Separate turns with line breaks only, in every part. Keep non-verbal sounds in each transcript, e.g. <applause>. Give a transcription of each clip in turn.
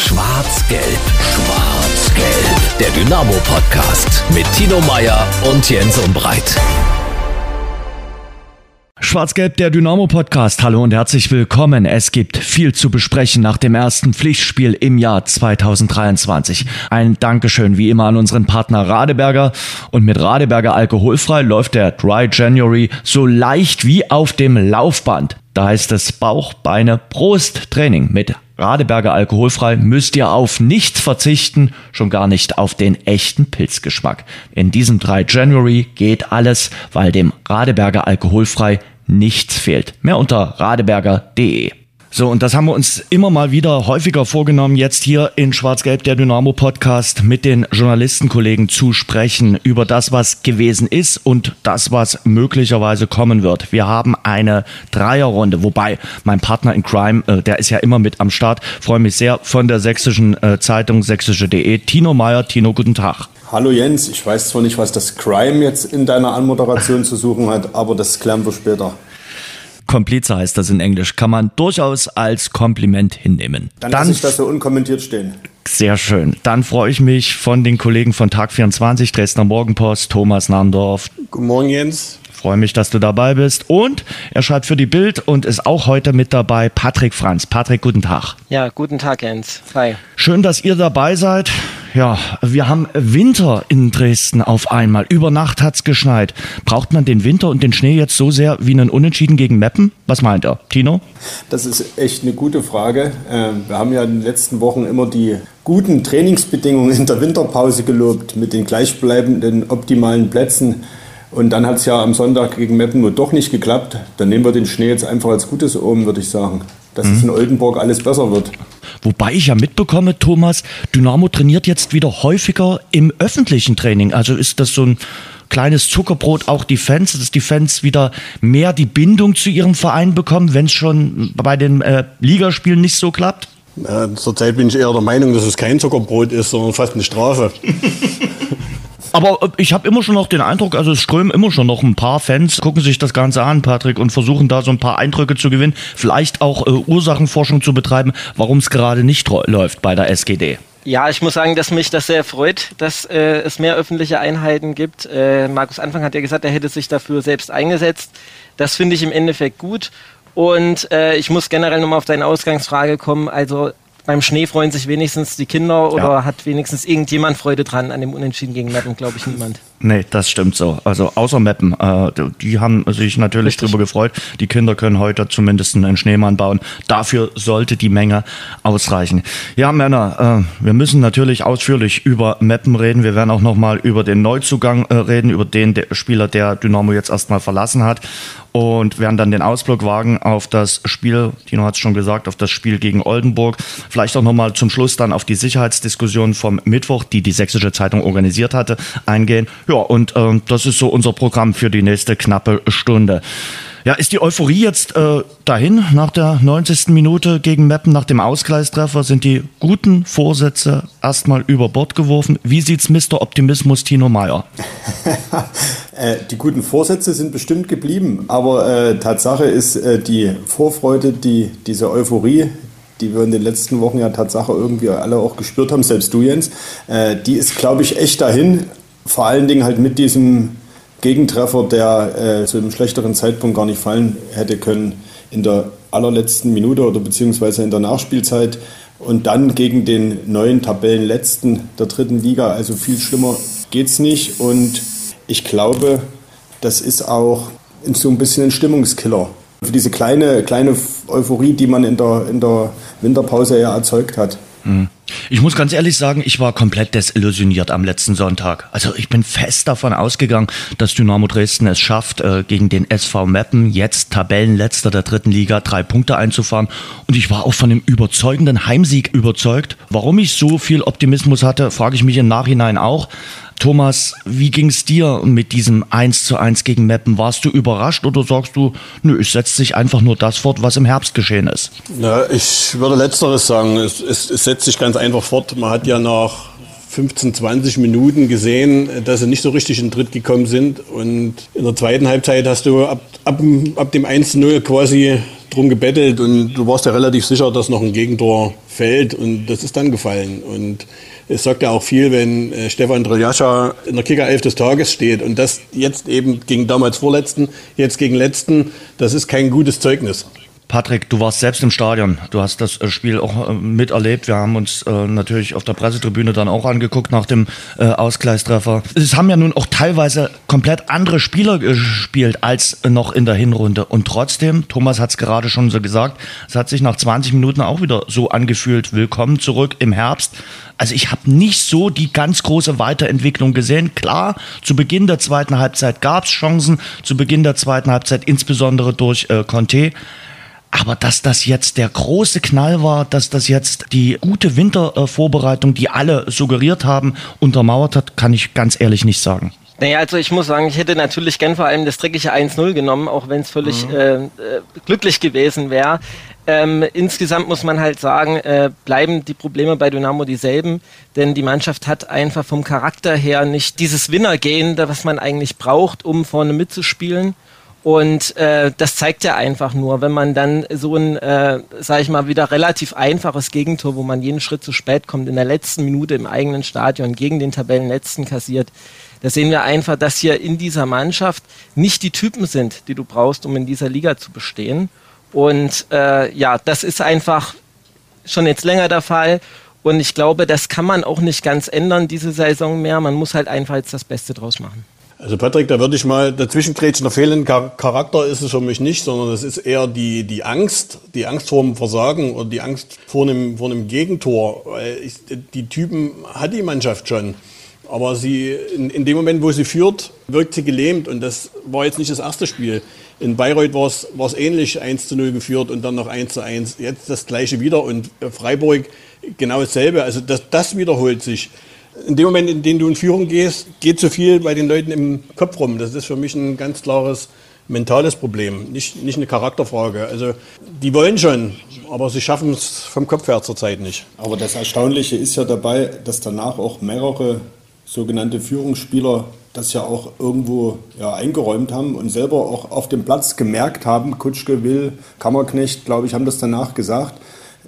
Schwarz-Gelb, Schwarz-Gelb. Der Dynamo-Podcast mit Tino Meyer und Jens Umbreit.
Schwarz-Gelb, der Dynamo-Podcast. Hallo und herzlich willkommen. Es gibt viel zu besprechen nach dem ersten Pflichtspiel im Jahr 2023. Ein Dankeschön wie immer an unseren Partner Radeberger. Und mit Radeberger alkoholfrei läuft der Dry January so leicht wie auf dem Laufband. Da heißt es Bauch, Beine, Brust, Training mit Radeberger alkoholfrei müsst ihr auf nichts verzichten, schon gar nicht auf den echten Pilzgeschmack. In diesem 3 January geht alles, weil dem Radeberger alkoholfrei nichts fehlt. Mehr unter radeberger.de. So, und das haben wir uns immer mal wieder häufiger vorgenommen, jetzt hier in Schwarz-Gelb, der Dynamo-Podcast, mit den Journalistenkollegen zu sprechen über das, was gewesen ist und das, was möglicherweise kommen wird. Wir haben eine Dreierrunde, wobei mein Partner in Crime, äh, der ist ja immer mit am Start, freue mich sehr von der sächsischen äh, Zeitung sächsische.de. Tino Meyer, Tino, guten Tag.
Hallo Jens, ich weiß zwar nicht, was das Crime jetzt in deiner Anmoderation zu suchen hat, aber das klären wir später.
Komplize heißt das in Englisch, kann man durchaus als Kompliment hinnehmen.
Dann, Dann lasse ich das so unkommentiert stehen.
Sehr schön. Dann freue ich mich von den Kollegen von Tag 24, Dresdner Morgenpost, Thomas Nandorf.
Guten Morgen, Jens.
Freue mich, dass du dabei bist. Und er schreibt für die Bild und ist auch heute mit dabei Patrick Franz. Patrick, guten Tag.
Ja, guten Tag, Jens. Hi.
Schön, dass ihr dabei seid. Ja, wir haben Winter in Dresden auf einmal. Über Nacht hat's geschneit. Braucht man den Winter und den Schnee jetzt so sehr wie einen Unentschieden gegen Meppen? Was meint er? Tino?
Das ist echt eine gute Frage. Ähm, wir haben ja in den letzten Wochen immer die guten Trainingsbedingungen in der Winterpause gelobt mit den gleichbleibenden optimalen Plätzen. Und dann hat es ja am Sonntag gegen Meppen nur doch nicht geklappt. Dann nehmen wir den Schnee jetzt einfach als gutes Omen, würde ich sagen. Dass mhm. es in Oldenburg alles besser wird.
Wobei ich ja mitbekomme, Thomas, Dynamo trainiert jetzt wieder häufiger im öffentlichen Training. Also ist das so ein kleines Zuckerbrot auch die Fans, dass die Fans wieder mehr die Bindung zu ihrem Verein bekommen, wenn es schon bei den äh, Ligaspielen nicht so klappt?
Ja, zurzeit bin ich eher der Meinung, dass es kein Zuckerbrot ist, sondern fast eine Strafe. <laughs>
Aber äh, ich habe immer schon noch den Eindruck, also es strömen immer schon noch ein paar Fans, gucken sich das Ganze an, Patrick, und versuchen da so ein paar Eindrücke zu gewinnen, vielleicht auch äh, Ursachenforschung zu betreiben, warum es gerade nicht läuft bei der SGD.
Ja, ich muss sagen, dass mich das sehr freut, dass äh, es mehr öffentliche Einheiten gibt. Äh, Markus Anfang hat ja gesagt, er hätte sich dafür selbst eingesetzt. Das finde ich im Endeffekt gut. Und äh, ich muss generell nochmal auf deine Ausgangsfrage kommen. Also beim Schnee freuen sich wenigstens die Kinder oder ja. hat wenigstens irgendjemand Freude dran an dem Unentschieden gegen Meppen, glaube ich niemand.
Nee, das stimmt so. Also außer Meppen, äh, die haben sich natürlich Richtig. darüber gefreut. Die Kinder können heute zumindest einen Schneemann bauen. Dafür sollte die Menge ausreichen. Ja, Männer, äh, wir müssen natürlich ausführlich über Meppen reden. Wir werden auch nochmal über den Neuzugang äh, reden, über den der Spieler, der Dynamo jetzt erstmal verlassen hat und werden dann den Ausblick wagen auf das Spiel, Tino hat es schon gesagt, auf das Spiel gegen Oldenburg. Vielleicht auch nochmal zum Schluss dann auf die Sicherheitsdiskussion vom Mittwoch, die die Sächsische Zeitung organisiert hatte, eingehen. Ja, und ähm, das ist so unser Programm für die nächste knappe Stunde. Ja, ist die Euphorie jetzt äh, dahin nach der 90. Minute gegen Meppen, nach dem Ausgleichstreffer? Sind die guten Vorsätze erstmal über Bord geworfen? Wie sieht's Mr. Optimismus Tino Meyer? <laughs>
Äh, die guten Vorsätze sind bestimmt geblieben, aber äh, Tatsache ist, äh, die Vorfreude, die, diese Euphorie, die wir in den letzten Wochen ja Tatsache irgendwie alle auch gespürt haben, selbst du Jens, äh, die ist, glaube ich, echt dahin. Vor allen Dingen halt mit diesem Gegentreffer, der äh, zu einem schlechteren Zeitpunkt gar nicht fallen hätte können in der allerletzten Minute oder beziehungsweise in der Nachspielzeit und dann gegen den neuen Tabellenletzten der dritten Liga. Also viel schlimmer geht es nicht und ich glaube, das ist auch so ein bisschen ein Stimmungskiller. Für diese kleine, kleine Euphorie, die man in der, in der Winterpause ja erzeugt hat.
Mhm. Ich muss ganz ehrlich sagen, ich war komplett desillusioniert am letzten Sonntag. Also ich bin fest davon ausgegangen, dass Dynamo Dresden es schafft, äh, gegen den SV Meppen, jetzt Tabellenletzter der dritten Liga, drei Punkte einzufahren. Und ich war auch von dem überzeugenden Heimsieg überzeugt. Warum ich so viel Optimismus hatte, frage ich mich im Nachhinein auch. Thomas, wie ging es dir mit diesem 1 zu 1 gegen Meppen? Warst du überrascht oder sagst du, nö, es setzt sich einfach nur das fort, was im Herbst geschehen ist?
Ja, ich würde Letzteres sagen. Es, es, es setzt sich ganz einfach fort. Man hat ja nach 15, 20 Minuten gesehen, dass sie nicht so richtig in den Tritt gekommen sind. Und in der zweiten Halbzeit hast du ab, ab, ab dem 1-0 quasi drum gebettelt und du warst ja relativ sicher, dass noch ein Gegentor fällt und das ist dann gefallen. Und es sagt ja auch viel, wenn äh, Stefan Dreljascha in der Kickerelf des Tages steht und das jetzt eben gegen damals Vorletzten, jetzt gegen Letzten, das ist kein gutes Zeugnis.
Patrick, du warst selbst im Stadion. Du hast das äh, Spiel auch äh, miterlebt. Wir haben uns äh, natürlich auf der Pressetribüne dann auch angeguckt nach dem Ausgleichstreffer. Es haben ja nun auch teilweise komplett andere Spieler gespielt als noch in der Hinrunde. Und trotzdem, Thomas hat es gerade schon so gesagt, es hat sich nach 20 Minuten auch wieder so angefühlt. Willkommen zurück im Herbst. Also ich habe nicht so die ganz große Weiterentwicklung gesehen. Klar, zu Beginn der zweiten Halbzeit gab es Chancen, zu Beginn der zweiten Halbzeit insbesondere durch äh, Conte. Aber dass das jetzt der große Knall war, dass das jetzt die gute Wintervorbereitung, die alle suggeriert haben, untermauert hat, kann ich ganz ehrlich nicht sagen.
Naja, also ich muss sagen, ich hätte natürlich gern vor allem das dreckige 1-0 genommen, auch wenn es völlig mhm. äh, äh, glücklich gewesen wäre. Ähm, insgesamt muss man halt sagen, äh, bleiben die Probleme bei Dynamo dieselben, denn die Mannschaft hat einfach vom Charakter her nicht dieses Winnergehen, was man eigentlich braucht, um vorne mitzuspielen. Und äh, das zeigt ja einfach nur, wenn man dann so ein, äh, sage ich mal, wieder relativ einfaches Gegentor, wo man jeden Schritt zu spät kommt, in der letzten Minute im eigenen Stadion gegen den Tabellenletzten kassiert, da sehen wir einfach, dass hier in dieser Mannschaft nicht die Typen sind, die du brauchst, um in dieser Liga zu bestehen. Und äh, ja, das ist einfach schon jetzt länger der Fall. Und ich glaube, das kann man auch nicht ganz ändern, diese Saison mehr. Man muss halt einfach jetzt das Beste draus machen.
Also Patrick, da würde ich mal dazwischen grätschen. Der fehlende Charakter ist es für mich nicht, sondern es ist eher die, die Angst, die Angst vor dem Versagen oder die Angst vor einem, vor einem Gegentor. Ich, die Typen hat die Mannschaft schon. Aber sie, in, in, dem Moment, wo sie führt, wirkt sie gelähmt. Und das war jetzt nicht das erste Spiel. In Bayreuth war es ähnlich, 1 zu 0 geführt und dann noch 1 zu 1. Jetzt das gleiche wieder. Und Freiburg genau dasselbe. Also das, das wiederholt sich in dem Moment, in dem du in Führung gehst, geht zu viel bei den Leuten im Kopf rum. Das ist für mich ein ganz klares mentales Problem, nicht, nicht eine Charakterfrage. Also die wollen schon, aber sie schaffen es vom Kopf her zurzeit nicht.
Aber das Erstaunliche ist ja dabei, dass danach auch mehrere sogenannte Führungsspieler das ja auch irgendwo ja, eingeräumt haben und selber auch auf dem Platz gemerkt haben, Kutschke, Will, Kammerknecht, glaube ich, haben das danach gesagt,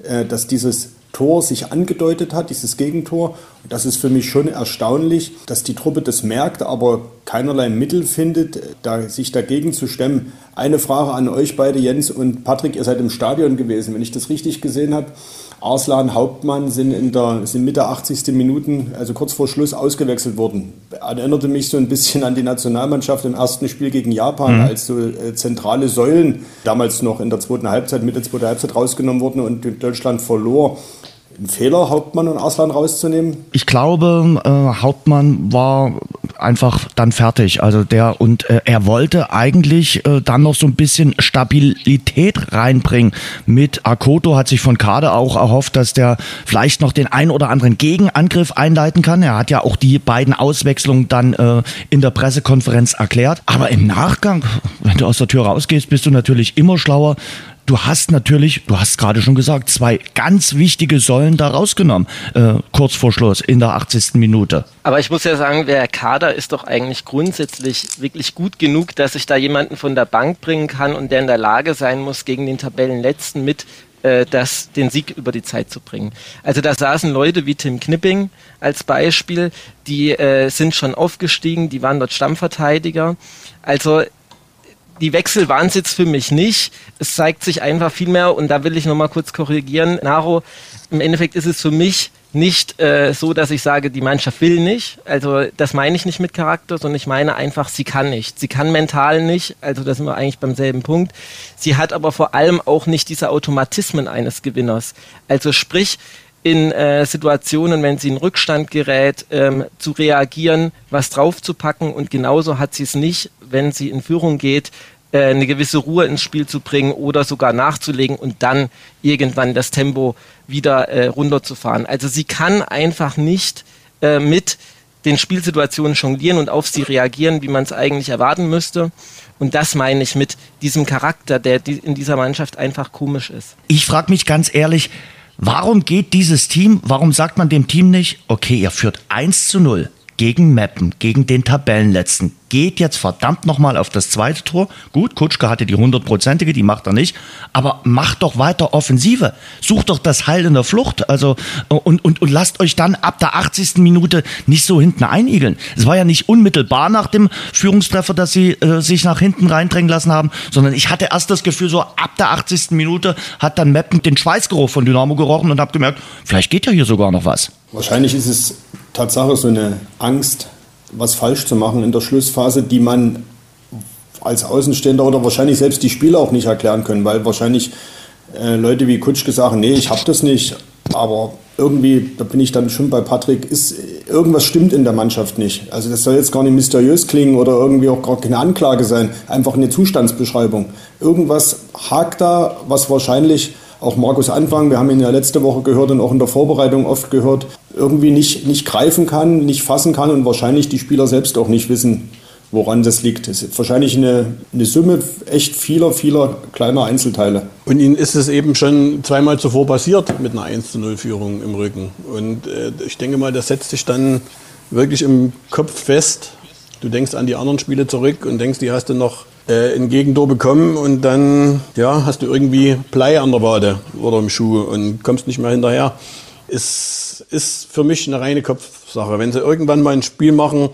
äh, dass dieses Tor sich angedeutet hat, dieses Gegentor. Und das ist für mich schon erstaunlich, dass die Truppe das merkt, aber keinerlei Mittel findet, da, sich dagegen zu stemmen. Eine Frage an euch beide, Jens und Patrick, ihr seid im Stadion gewesen. Wenn ich das richtig gesehen habe, Arslan, Hauptmann sind in der sind Mitte 80. Minuten, also kurz vor Schluss, ausgewechselt worden. Erinnerte mich so ein bisschen an die Nationalmannschaft im ersten Spiel gegen Japan, mhm. als so äh, zentrale Säulen damals noch in der zweiten Halbzeit, Mitte zweiter Halbzeit rausgenommen wurden und Deutschland verlor ein Fehler, Hauptmann und Arslan rauszunehmen?
Ich glaube, äh, Hauptmann war einfach dann fertig. Also der und äh, er wollte eigentlich äh, dann noch so ein bisschen Stabilität reinbringen. Mit Akoto hat sich von Kade auch erhofft, dass der vielleicht noch den ein oder anderen Gegenangriff einleiten kann. Er hat ja auch die beiden Auswechslungen dann äh, in der Pressekonferenz erklärt. Aber im Nachgang, wenn du aus der Tür rausgehst, bist du natürlich immer schlauer du hast natürlich, du hast gerade schon gesagt, zwei ganz wichtige Säulen da rausgenommen, äh, kurz vor Schluss in der 80. Minute.
Aber ich muss ja sagen, der Kader ist doch eigentlich grundsätzlich wirklich gut genug, dass ich da jemanden von der Bank bringen kann und der in der Lage sein muss, gegen den Tabellenletzten mit äh, das, den Sieg über die Zeit zu bringen. Also da saßen Leute wie Tim Knipping als Beispiel, die äh, sind schon aufgestiegen, die waren dort Stammverteidiger. Also die Wechsel waren es jetzt für mich nicht. Es zeigt sich einfach viel mehr, und da will ich nochmal kurz korrigieren, Naro, im Endeffekt ist es für mich nicht äh, so, dass ich sage, die Mannschaft will nicht. Also das meine ich nicht mit Charakter, sondern ich meine einfach, sie kann nicht. Sie kann mental nicht. Also da sind wir eigentlich beim selben Punkt. Sie hat aber vor allem auch nicht diese Automatismen eines Gewinners. Also sprich, in äh, Situationen, wenn sie in Rückstand gerät, ähm, zu reagieren, was draufzupacken und genauso hat sie es nicht, wenn sie in Führung geht, äh, eine gewisse Ruhe ins Spiel zu bringen oder sogar nachzulegen und dann irgendwann das Tempo wieder äh, runterzufahren. Also sie kann einfach nicht äh, mit den Spielsituationen jonglieren und auf sie reagieren, wie man es eigentlich erwarten müsste. Und das meine ich mit diesem Charakter, der in dieser Mannschaft einfach komisch ist.
Ich frage mich ganz ehrlich, warum geht dieses Team, warum sagt man dem Team nicht, okay, ihr führt 1 zu 0, gegen Meppen, gegen den Tabellenletzten, geht jetzt verdammt nochmal auf das zweite Tor. Gut, Kutschke hatte die hundertprozentige, die macht er nicht. Aber macht doch weiter Offensive. Sucht doch das Heil in der Flucht. Also, und, und, und lasst euch dann ab der 80. Minute nicht so hinten einigeln. Es war ja nicht unmittelbar nach dem Führungstreffer, dass sie äh, sich nach hinten reindrängen lassen haben, sondern ich hatte erst das Gefühl, so ab der 80. Minute hat dann Meppen den Schweißgeruch von Dynamo gerochen und habe gemerkt, vielleicht geht ja hier sogar noch was.
Wahrscheinlich ist es Tatsache so eine Angst, was falsch zu machen in der Schlussphase, die man als Außenstehender oder wahrscheinlich selbst die Spieler auch nicht erklären können, weil wahrscheinlich äh, Leute wie Kutschke sagen, nee, ich habe das nicht, aber irgendwie, da bin ich dann schon bei Patrick, ist irgendwas stimmt in der Mannschaft nicht. Also das soll jetzt gar nicht mysteriös klingen oder irgendwie auch gar keine Anklage sein, einfach eine Zustandsbeschreibung. Irgendwas hakt da, was wahrscheinlich auch Markus Anfang, wir haben ihn ja letzte Woche gehört und auch in der Vorbereitung oft gehört, irgendwie nicht, nicht greifen kann, nicht fassen kann und wahrscheinlich die Spieler selbst auch nicht wissen, woran das liegt. Es ist wahrscheinlich eine, eine Summe echt vieler, vieler kleiner Einzelteile.
Und Ihnen ist es eben schon zweimal zuvor passiert mit einer 1 0 Führung im Rücken. Und äh, ich denke mal, das setzt sich dann wirklich im Kopf fest. Du denkst an die anderen Spiele zurück und denkst, die hast du noch äh, ein Gegentor bekommen und dann ja, hast du irgendwie Blei an der Wade oder im Schuh und kommst nicht mehr hinterher. Es ist für mich eine reine Kopfsache. Wenn sie irgendwann mal ein Spiel machen,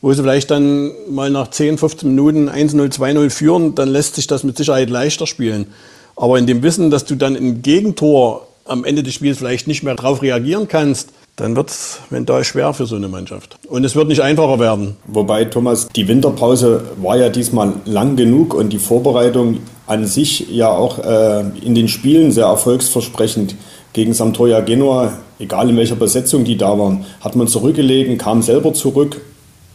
wo sie vielleicht dann mal nach 10, 15 Minuten 1-0, 2-0 führen, dann lässt sich das mit Sicherheit leichter spielen. Aber in dem Wissen, dass du dann im Gegentor am Ende des Spiels vielleicht nicht mehr darauf reagieren kannst, dann wird es mental schwer für so eine Mannschaft. Und es wird nicht einfacher werden.
Wobei, Thomas, die Winterpause war ja diesmal lang genug und die Vorbereitung an sich ja auch äh, in den Spielen sehr erfolgsversprechend. Gegen Sampdoria Genua, egal in welcher Besetzung die da waren, hat man zurückgelegen, kam selber zurück.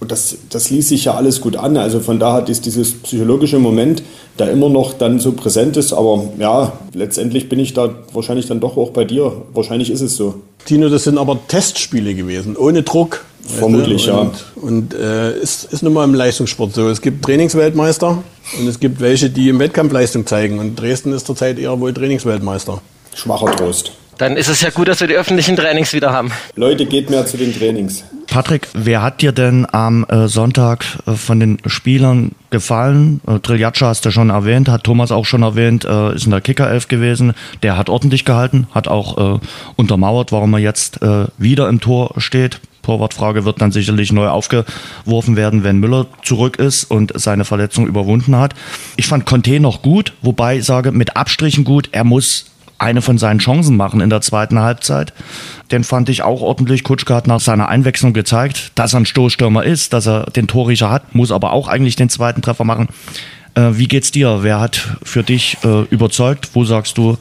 Und das, das ließ sich ja alles gut an. Also von daher ist dieses psychologische Moment, der immer noch dann so präsent ist. Aber ja, letztendlich bin ich da wahrscheinlich dann doch auch bei dir. Wahrscheinlich ist es so.
Tino, das sind aber Testspiele gewesen, ohne Druck.
Vermutlich,
und,
ja.
Und äh, ist, ist nun mal im Leistungssport so. Es gibt Trainingsweltmeister und es gibt welche, die im Wettkampf Leistung zeigen. Und Dresden ist zurzeit eher wohl Trainingsweltmeister.
Schwacher Trost.
Dann ist es ja gut, dass wir die öffentlichen Trainings wieder haben.
Leute, geht mehr zu den Trainings.
Patrick, wer hat dir denn am äh, Sonntag äh, von den Spielern gefallen? Äh, Triljaccia hast du schon erwähnt, hat Thomas auch schon erwähnt, äh, ist in der Kickerelf gewesen. Der hat ordentlich gehalten, hat auch untermauert, warum er jetzt wieder im Tor steht. Torwartfrage wird dann sicherlich neu aufgeworfen werden, wenn Müller zurück ist und seine Verletzung überwunden hat. Ich fand Conte noch gut, wobei ich sage, mit Abstrichen gut. Er muss eine von seinen Chancen machen in der zweiten Halbzeit. Den fand ich auch ordentlich. Kutschke hat nach seiner Einwechslung gezeigt, dass er ein Stoßstürmer ist, dass er den Torriecher hat, muss aber auch eigentlich den zweiten Treffer machen. Äh, wie geht's dir? Wer hat für dich äh, überzeugt? Wo sagst du,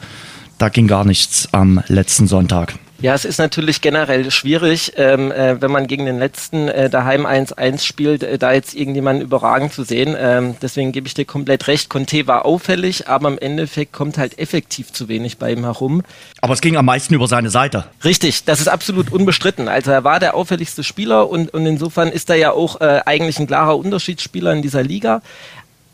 da ging gar nichts am letzten Sonntag?
Ja, es ist natürlich generell schwierig, ähm, äh, wenn man gegen den letzten äh, daheim 1-1 spielt, äh, da jetzt irgendjemanden überragend zu sehen. Ähm, deswegen gebe ich dir komplett recht. Conte war auffällig, aber im Endeffekt kommt halt effektiv zu wenig bei ihm herum.
Aber es ging am meisten über seine Seite.
Richtig, das ist absolut unbestritten. Also er war der auffälligste Spieler und, und insofern ist er ja auch äh, eigentlich ein klarer Unterschiedsspieler in dieser Liga.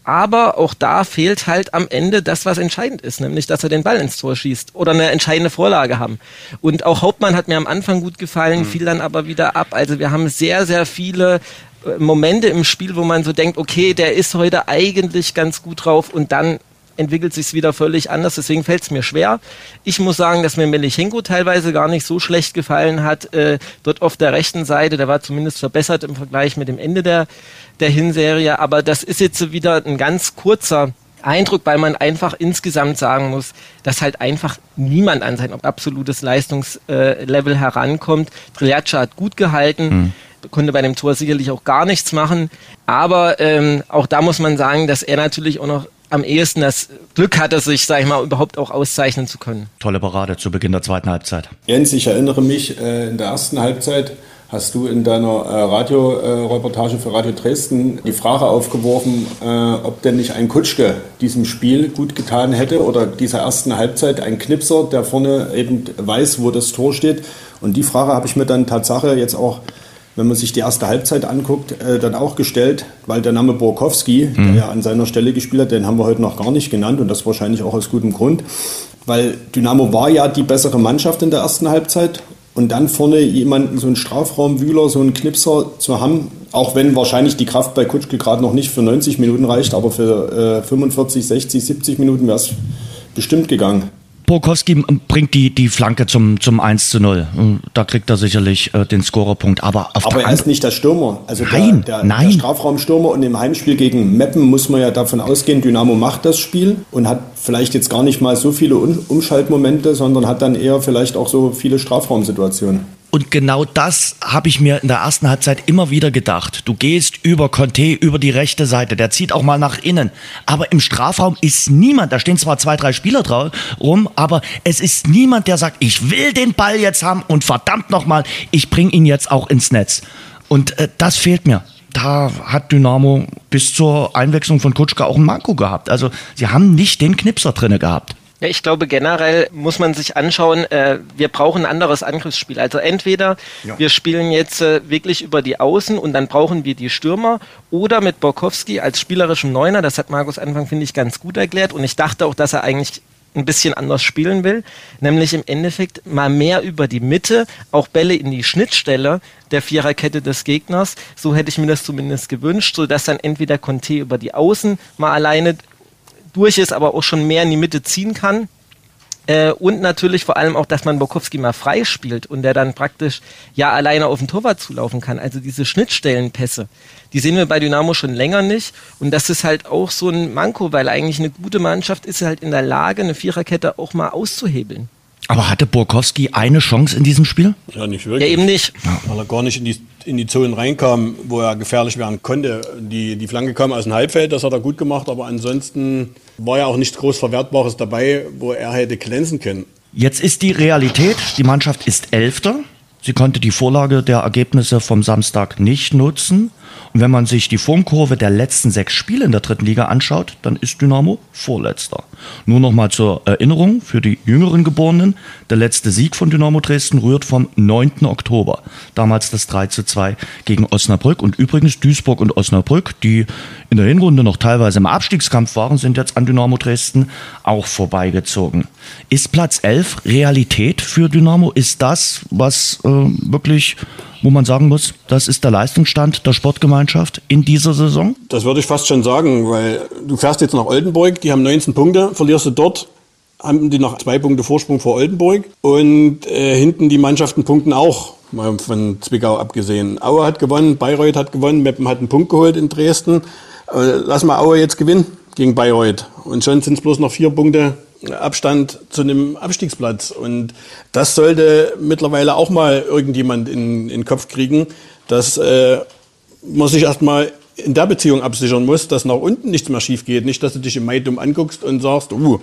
Aber auch da fehlt halt am Ende das, was entscheidend ist, nämlich, dass er den Ball ins Tor schießt oder eine entscheidende Vorlage haben. Und auch Hauptmann hat mir am Anfang gut gefallen, mhm. fiel dann aber wieder ab. Also wir haben sehr, sehr viele äh, Momente im Spiel, wo man so denkt, okay, der ist heute eigentlich ganz gut drauf und dann entwickelt sich wieder völlig anders. Deswegen fällt es mir schwer. Ich muss sagen, dass mir Melichenko teilweise gar nicht so schlecht gefallen hat. Äh, dort auf der rechten Seite, der war zumindest verbessert im Vergleich mit dem Ende der, der Hinserie. Aber das ist jetzt wieder ein ganz kurzer Eindruck, weil man einfach insgesamt sagen muss, dass halt einfach niemand an sein absolutes Leistungslevel herankommt. Triljaccia hat gut gehalten. Mhm konnte bei dem Tor sicherlich auch gar nichts machen. Aber ähm, auch da muss man sagen, dass er natürlich auch noch am ehesten das Glück hatte, sich, sag ich mal, überhaupt auch auszeichnen zu können.
Tolle Parade zu Beginn der zweiten Halbzeit.
Jens, ich erinnere mich, äh, in der ersten Halbzeit hast du in deiner äh, Radioreportage für Radio Dresden die Frage aufgeworfen, äh, ob denn nicht ein Kutschke diesem Spiel gut getan hätte oder dieser ersten Halbzeit ein Knipser, der vorne eben weiß, wo das Tor steht. Und die Frage habe ich mir dann Tatsache jetzt auch wenn man sich die erste Halbzeit anguckt, äh, dann auch gestellt, weil der Name Borkowski, mhm. der ja an seiner Stelle gespielt hat, den haben wir heute noch gar nicht genannt und das wahrscheinlich auch aus gutem Grund, weil Dynamo war ja die bessere Mannschaft in der ersten Halbzeit und dann vorne jemanden, so einen Strafraumwühler, so einen Knipser zu haben, auch wenn wahrscheinlich die Kraft bei Kutschke gerade noch nicht für 90 Minuten reicht, aber für äh, 45, 60, 70 Minuten wäre es bestimmt gegangen.
Burkowski bringt die, die Flanke zum, zum 1 zu 0. Da kriegt er sicherlich äh, den Scorerpunkt. Aber,
auf Aber er ist nicht der Stürmer. Also
nein,
der, der,
nein.
der Strafraumstürmer und im Heimspiel gegen Meppen muss man ja davon ausgehen, Dynamo macht das Spiel und hat vielleicht jetzt gar nicht mal so viele Umschaltmomente, sondern hat dann eher vielleicht auch so viele Strafraumsituationen.
Und genau das habe ich mir in der ersten Halbzeit immer wieder gedacht. Du gehst über Conte, über die rechte Seite, der zieht auch mal nach innen. Aber im Strafraum ist niemand, da stehen zwar zwei, drei Spieler drauf rum, aber es ist niemand, der sagt, ich will den Ball jetzt haben und verdammt nochmal, ich bringe ihn jetzt auch ins Netz. Und äh, das fehlt mir da hat Dynamo bis zur Einwechslung von Kutschka auch ein Manko gehabt. Also sie haben nicht den Knipser drinne gehabt.
Ja, ich glaube generell muss man sich anschauen, äh, wir brauchen ein anderes Angriffsspiel. Also entweder ja. wir spielen jetzt äh, wirklich über die Außen und dann brauchen wir die Stürmer oder mit Borkowski als spielerischem Neuner, das hat Markus Anfang, finde ich, ganz gut erklärt und ich dachte auch, dass er eigentlich ein bisschen anders spielen will, nämlich im Endeffekt mal mehr über die Mitte, auch Bälle in die Schnittstelle der Viererkette des Gegners. So hätte ich mir das zumindest gewünscht, sodass dann entweder Conte über die Außen mal alleine durch ist, aber auch schon mehr in die Mitte ziehen kann. Äh, und natürlich vor allem auch, dass man Bokowski mal frei spielt und der dann praktisch ja alleine auf den Torwart zulaufen kann. Also diese Schnittstellenpässe, die sehen wir bei Dynamo schon länger nicht. Und das ist halt auch so ein Manko, weil eigentlich eine gute Mannschaft ist halt in der Lage, eine Viererkette auch mal auszuhebeln.
Aber hatte Burkowski eine Chance in diesem Spiel?
Ja, nicht wirklich.
Ja, eben nicht.
Weil er gar nicht in die, in die Zonen reinkam, wo er gefährlich werden konnte. Die, die Flanke kam aus dem Halbfeld, das hat er gut gemacht, aber ansonsten war ja auch nichts groß Verwertbares dabei, wo er hätte glänzen können.
Jetzt ist die Realität, die Mannschaft ist Elfter. Sie konnte die Vorlage der Ergebnisse vom Samstag nicht nutzen. Und wenn man sich die Formkurve der letzten sechs Spiele in der dritten Liga anschaut, dann ist Dynamo Vorletzter. Nur noch mal zur Erinnerung für die jüngeren Geborenen. Der letzte Sieg von Dynamo Dresden rührt vom 9. Oktober. Damals das 3 zu 2 gegen Osnabrück. Und übrigens Duisburg und Osnabrück, die in der Hinrunde noch teilweise im Abstiegskampf waren, sind jetzt an Dynamo Dresden auch vorbeigezogen. Ist Platz 11 Realität für Dynamo? Ist das, was äh, wirklich wo man sagen muss, das ist der Leistungsstand der Sportgemeinschaft in dieser Saison?
Das würde ich fast schon sagen, weil du fährst jetzt nach Oldenburg, die haben 19 Punkte, verlierst du dort, haben die noch zwei Punkte Vorsprung vor Oldenburg und äh, hinten die Mannschaften punkten auch, mal von Zwickau abgesehen. Aue hat gewonnen, Bayreuth hat gewonnen, Meppen hat einen Punkt geholt in Dresden. Lass mal Aue jetzt gewinnen gegen Bayreuth und schon sind es bloß noch vier Punkte Abstand zu einem Abstiegsplatz. Und das sollte mittlerweile auch mal irgendjemand in, in den Kopf kriegen, dass äh, man sich erstmal in der Beziehung absichern muss, dass nach unten nichts mehr schief geht. Nicht, dass du dich im Mai dumm anguckst und sagst, uh,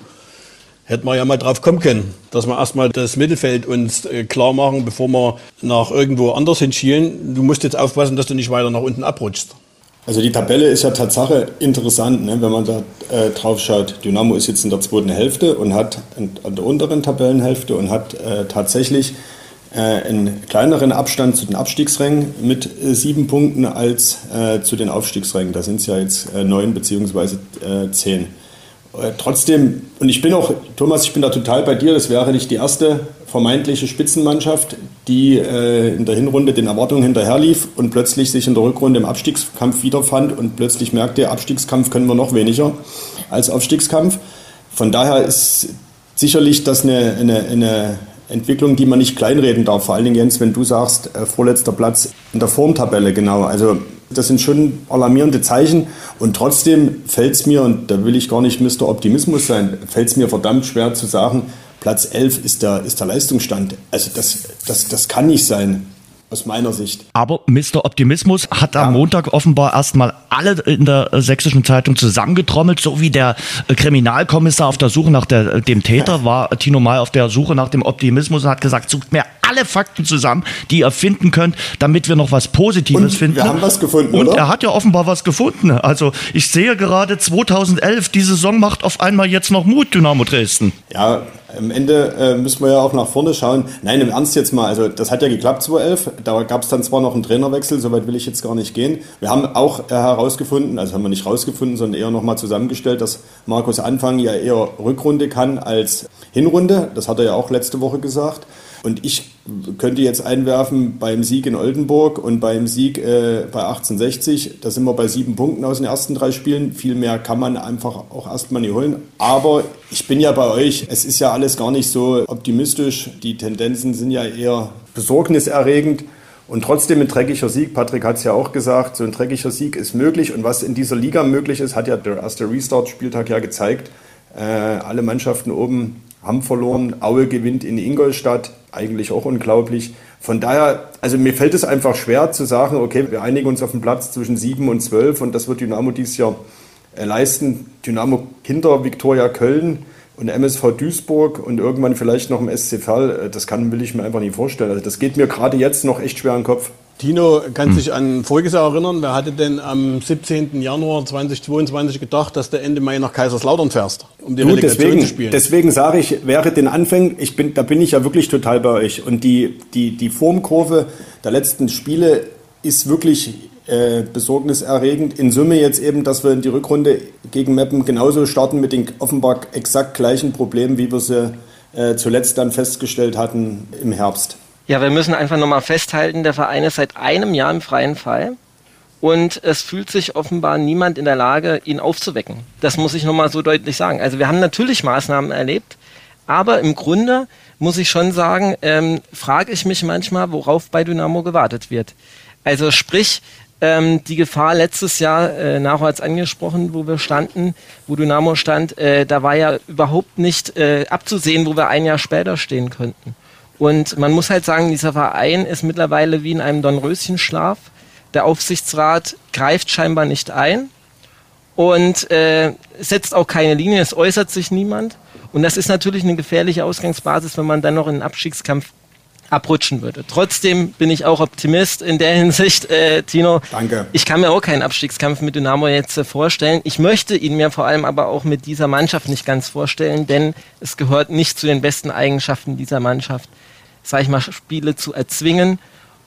hätten wir ja mal drauf kommen können, dass wir erstmal das Mittelfeld uns äh, klar machen, bevor wir nach irgendwo anders hinschielen. Du musst jetzt aufpassen, dass du nicht weiter nach unten abrutschst.
Also die Tabelle ist ja Tatsache interessant, ne, wenn man da äh, drauf schaut. Dynamo ist jetzt in der zweiten Hälfte und hat an der unteren Tabellenhälfte und hat äh, tatsächlich äh, einen kleineren Abstand zu den Abstiegsrängen mit äh, sieben Punkten als äh, zu den Aufstiegsrängen. Da sind es ja jetzt äh, neun beziehungsweise zehn. Trotzdem, und ich bin auch, Thomas, ich bin da total bei dir, das wäre nicht die erste vermeintliche Spitzenmannschaft, die äh, in der Hinrunde den Erwartungen hinterherlief und plötzlich sich in der Rückrunde im Abstiegskampf wiederfand und plötzlich merkte, Abstiegskampf können wir noch weniger als Aufstiegskampf. Von daher ist sicherlich das eine, eine, eine Entwicklung, die man nicht kleinreden darf. Vor allen Dingen, Jens, wenn du sagst, äh, vorletzter Platz in der Formtabelle, genau. Also das sind schon alarmierende Zeichen und trotzdem fällt es mir, und da will ich gar nicht Mr. Optimismus sein, fällt es mir verdammt schwer zu sagen, Platz 11 ist der, ist der Leistungsstand. Also das, das, das kann nicht sein aus meiner Sicht.
Aber Mr. Optimismus hat ja. am Montag offenbar erstmal alle in der sächsischen Zeitung zusammengetrommelt, so wie der Kriminalkommissar auf der Suche nach der, dem Täter war Tino May auf der Suche nach dem Optimismus und hat gesagt, sucht mir alle Fakten zusammen, die ihr finden könnt, damit wir noch was Positives
und
finden.
Wir haben was gefunden,
Und
oder?
er hat ja offenbar was gefunden. Also ich sehe gerade 2011, die Saison macht auf einmal jetzt noch Mut, Dynamo Dresden.
Ja, am Ende äh, müssen wir ja auch nach vorne schauen. Nein, im Ernst jetzt mal, also das hat ja geklappt 2011. Da gab es dann zwar noch einen Trainerwechsel, soweit will ich jetzt gar nicht gehen. Wir haben auch äh, herausgefunden, also haben wir nicht herausgefunden, sondern eher nochmal zusammengestellt, dass Markus Anfang ja eher Rückrunde kann als Hinrunde. Das hat er ja auch letzte Woche gesagt. Und ich könnte jetzt einwerfen, beim Sieg in Oldenburg und beim Sieg äh, bei 1860, da sind wir bei sieben Punkten aus den ersten drei Spielen. Viel mehr kann man einfach auch erstmal nicht holen. Aber ich bin ja bei euch, es ist ja alles gar nicht so optimistisch. Die Tendenzen sind ja eher besorgniserregend. Und trotzdem ein dreckiger Sieg, Patrick hat es ja auch gesagt, so ein dreckiger Sieg ist möglich. Und was in dieser Liga möglich ist, hat ja der erste Restart-Spieltag ja gezeigt. Äh, alle Mannschaften oben haben verloren. Aue gewinnt in Ingolstadt, eigentlich auch unglaublich. Von daher, also mir fällt es einfach schwer zu sagen, okay, wir einigen uns auf den Platz zwischen 7 und 12 und das wird Dynamo dieses Jahr äh, leisten. Dynamo hinter Viktoria Köln und MSV Duisburg und irgendwann vielleicht noch im SC Verl, äh, das kann, will ich mir einfach nicht vorstellen. Also das geht mir gerade jetzt noch echt schwer im Kopf.
Tino kann hm. sich an voriges Jahr erinnern. Wer hatte denn am 17. Januar 2022 gedacht, dass du Ende Mai nach Kaiserslautern fährst,
um die du, Relegation deswegen, zu spielen? Deswegen sage ich, wäre den Anfängen, ich bin, da bin ich ja wirklich total bei euch. Und die, die, die Formkurve der letzten Spiele ist wirklich äh, besorgniserregend. In Summe jetzt eben, dass wir in die Rückrunde gegen Meppen genauso starten mit den offenbar exakt gleichen Problemen, wie wir sie äh, zuletzt dann festgestellt hatten im Herbst.
Ja, wir müssen einfach nochmal festhalten, der Verein ist seit einem Jahr im freien Fall und es fühlt sich offenbar niemand in der Lage, ihn aufzuwecken. Das muss ich nochmal so deutlich sagen. Also wir haben natürlich Maßnahmen erlebt, aber im Grunde muss ich schon sagen, ähm, frage ich mich manchmal, worauf bei Dynamo gewartet wird. Also sprich, ähm, die Gefahr letztes Jahr, äh, nachher angesprochen, wo wir standen, wo Dynamo stand, äh, da war ja überhaupt nicht äh, abzusehen, wo wir ein Jahr später stehen könnten. Und man muss halt sagen, dieser Verein ist mittlerweile wie in einem Dornröschenschlaf. Der Aufsichtsrat greift scheinbar nicht ein und äh, setzt auch keine Linie, es äußert sich niemand. Und das ist natürlich eine gefährliche Ausgangsbasis, wenn man dann noch in den Abstiegskampf abrutschen würde. Trotzdem bin ich auch Optimist in der Hinsicht, äh, Tino.
Danke.
Ich kann mir auch keinen Abstiegskampf mit Dynamo jetzt äh, vorstellen. Ich möchte ihn mir vor allem aber auch mit dieser Mannschaft nicht ganz vorstellen, denn es gehört nicht zu den besten Eigenschaften dieser Mannschaft, sag ich mal, Spiele zu erzwingen.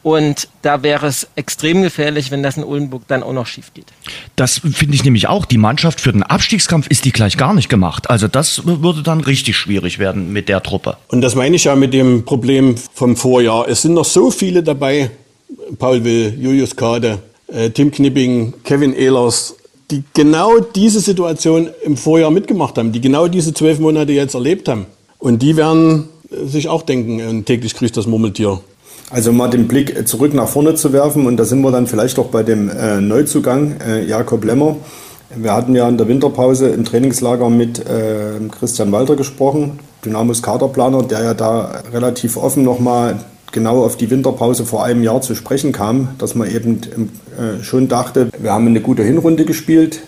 Und da wäre es extrem gefährlich, wenn das in Oldenburg dann auch noch schief geht.
Das finde ich nämlich auch. Die Mannschaft für den Abstiegskampf ist die gleich gar nicht gemacht. Also das würde dann richtig schwierig werden mit der Truppe.
Und das meine ich ja mit dem Problem vom Vorjahr. Es sind noch so viele dabei. Paul Will, Julius Kade, äh, Tim Knipping, Kevin Ehlers, die genau diese Situation im Vorjahr mitgemacht haben, die genau diese zwölf Monate jetzt erlebt haben. Und die werden sich auch denken, täglich grüßt das Murmeltier.
Also mal den Blick zurück nach vorne zu werfen und da sind wir dann vielleicht auch bei dem äh, Neuzugang äh, Jakob Lemmer. Wir hatten ja in der Winterpause im Trainingslager mit äh, Christian Walter gesprochen, Dynamos Kaderplaner, der ja da relativ offen nochmal genau auf die Winterpause vor einem Jahr zu sprechen kam, dass man eben äh, schon dachte, wir haben eine gute Hinrunde gespielt,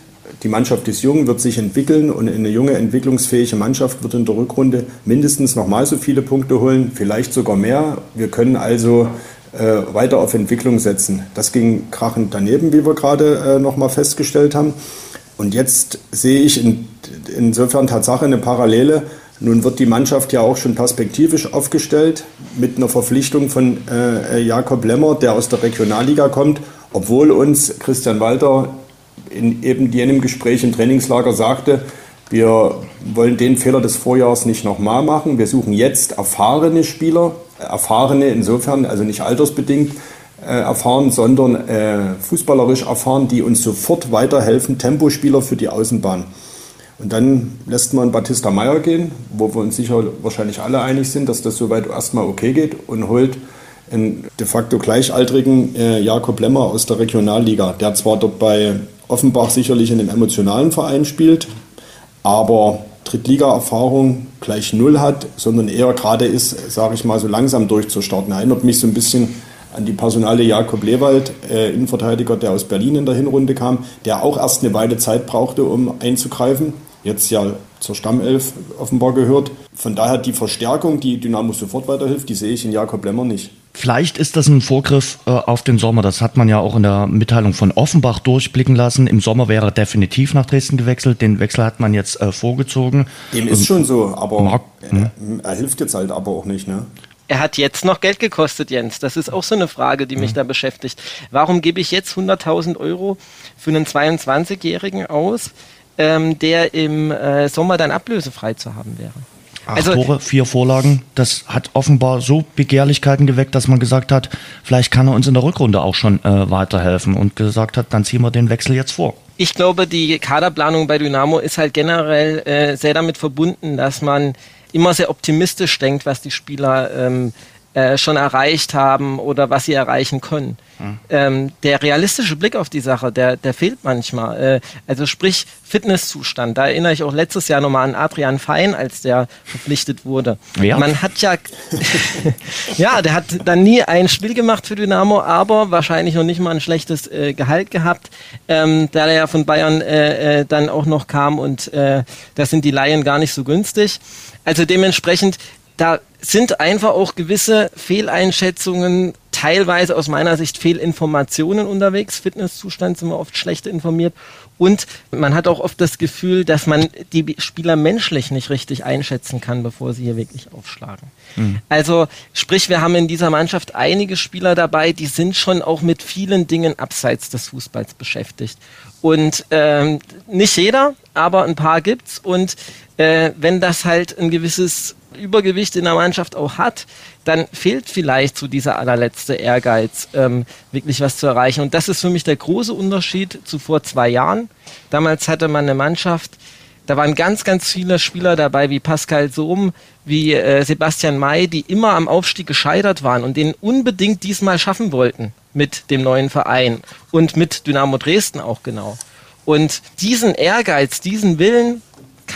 die Mannschaft ist jung, wird sich entwickeln und eine junge, entwicklungsfähige Mannschaft wird in der Rückrunde mindestens nochmal so viele Punkte holen, vielleicht sogar mehr. Wir können also äh, weiter auf Entwicklung setzen. Das ging krachend daneben, wie wir gerade äh, nochmal festgestellt haben. Und jetzt sehe ich in, insofern Tatsache eine Parallele. Nun wird die Mannschaft ja auch schon perspektivisch aufgestellt mit einer Verpflichtung von äh, Jakob Lemmer, der aus der Regionalliga kommt, obwohl uns Christian Walter in eben jenem Gespräch im Trainingslager sagte, wir wollen den Fehler des Vorjahres nicht nochmal machen. Wir suchen jetzt erfahrene Spieler, erfahrene insofern, also nicht altersbedingt äh, erfahren, sondern äh, fußballerisch erfahren, die uns sofort weiterhelfen, Tempospieler für die Außenbahn. Und dann lässt man Batista Meyer gehen, wo wir uns sicher wahrscheinlich alle einig sind, dass das soweit erstmal okay geht und holt einen de facto gleichaltrigen äh, Jakob Lemmer aus der Regionalliga, der zwar dort bei Offenbach sicherlich in einem emotionalen Verein spielt, aber Drittliga-Erfahrung gleich null hat, sondern eher gerade ist, sage ich mal, so langsam durchzustarten. Erinnert mich so ein bisschen an die Personale Jakob Lewald, äh, Innenverteidiger, der aus Berlin in der Hinrunde kam, der auch erst eine Weile Zeit brauchte, um einzugreifen. Jetzt ja zur Stammelf offenbar gehört. Von daher die Verstärkung, die Dynamo sofort weiterhilft, die sehe ich in Jakob Lemmer nicht.
Vielleicht ist das ein Vorgriff äh, auf den Sommer. Das hat man ja auch in der Mitteilung von Offenbach durchblicken lassen. Im Sommer wäre er definitiv nach Dresden gewechselt. Den Wechsel hat man jetzt äh, vorgezogen.
Dem ist schon so, aber Mark, er, hm? er, hilft jetzt halt aber auch nicht, ne?
Er hat jetzt noch Geld gekostet, Jens. Das ist auch so eine Frage, die mich mhm. da beschäftigt. Warum gebe ich jetzt 100.000 Euro für einen 22-Jährigen aus, ähm, der im äh, Sommer dann ablösefrei zu haben wäre?
Acht also, Tore, vier Vorlagen. Das hat offenbar so Begehrlichkeiten geweckt, dass man gesagt hat, vielleicht kann er uns in der Rückrunde auch schon äh, weiterhelfen und gesagt hat, dann ziehen wir den Wechsel jetzt vor.
Ich glaube, die Kaderplanung bei Dynamo ist halt generell äh, sehr damit verbunden, dass man immer sehr optimistisch denkt, was die Spieler ähm, äh, schon erreicht haben oder was sie erreichen können. Mhm. Ähm, der realistische Blick auf die Sache, der, der fehlt manchmal. Äh, also sprich Fitnesszustand. Da erinnere ich auch letztes Jahr nochmal an Adrian Fein, als der verpflichtet wurde.
Wer?
Man hat ja, <laughs> <laughs> ja, der hat dann nie ein Spiel gemacht für Dynamo, aber wahrscheinlich noch nicht mal ein schlechtes äh, Gehalt gehabt, ähm, da er ja von Bayern äh, äh, dann auch noch kam und da sind die Laien gar nicht so günstig. Also dementsprechend da sind einfach auch gewisse Fehleinschätzungen, teilweise aus meiner Sicht Fehlinformationen unterwegs. Fitnesszustand sind wir oft schlecht informiert. Und man hat auch oft das Gefühl, dass man die Spieler menschlich nicht richtig einschätzen kann, bevor sie hier wirklich aufschlagen. Mhm. Also sprich, wir haben in dieser Mannschaft einige Spieler dabei, die sind schon auch mit vielen Dingen abseits des Fußballs beschäftigt. Und ähm, nicht jeder, aber ein paar gibt's. Und äh, wenn das halt ein gewisses Übergewicht in der Mannschaft auch hat, dann fehlt vielleicht so dieser allerletzte Ehrgeiz, ähm, wirklich was zu erreichen. Und das ist für mich der große Unterschied zu vor zwei Jahren. Damals hatte man eine Mannschaft, da waren ganz, ganz viele Spieler dabei, wie Pascal Sohm, wie äh, Sebastian May, die immer am Aufstieg gescheitert waren und den unbedingt diesmal schaffen wollten mit dem neuen Verein und mit Dynamo Dresden auch genau. Und diesen Ehrgeiz, diesen Willen,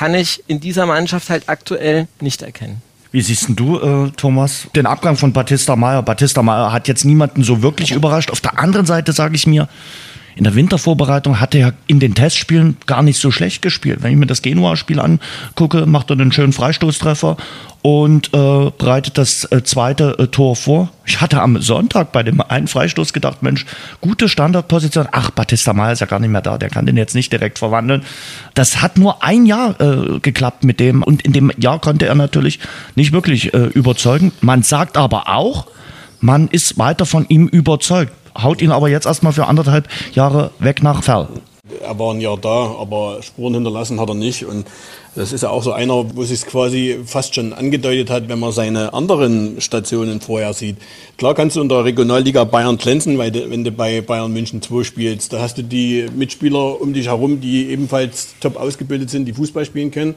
kann ich in dieser Mannschaft halt aktuell nicht erkennen.
Wie siehst du, äh, Thomas, den Abgang von Batista Meyer? Batista Meyer hat jetzt niemanden so wirklich überrascht. Auf der anderen Seite sage ich mir, in der Wintervorbereitung hat er in den Testspielen gar nicht so schlecht gespielt. Wenn ich mir das Genua-Spiel angucke, macht er einen schönen Freistoßtreffer und äh, bereitet das äh, zweite äh, Tor vor. Ich hatte am Sonntag bei dem einen Freistoß gedacht, Mensch, gute Standardposition. Ach, Batista Meyer ist ja gar nicht mehr da, der kann den jetzt nicht direkt verwandeln. Das hat nur ein Jahr äh, geklappt mit dem und in dem Jahr konnte er natürlich nicht wirklich äh, überzeugen. Man sagt aber auch, man ist weiter von ihm überzeugt, haut ihn aber jetzt erstmal für anderthalb Jahre weg nach Ferl.
Er war ein Jahr da, aber Spuren hinterlassen hat er nicht und das ist ja auch so einer, wo sich quasi fast schon angedeutet hat, wenn man seine anderen Stationen vorher sieht. Klar kannst du in der Regionalliga Bayern glänzen, weil wenn du bei Bayern München 2 spielst, da hast du die Mitspieler um dich herum, die ebenfalls top ausgebildet sind, die Fußball spielen können.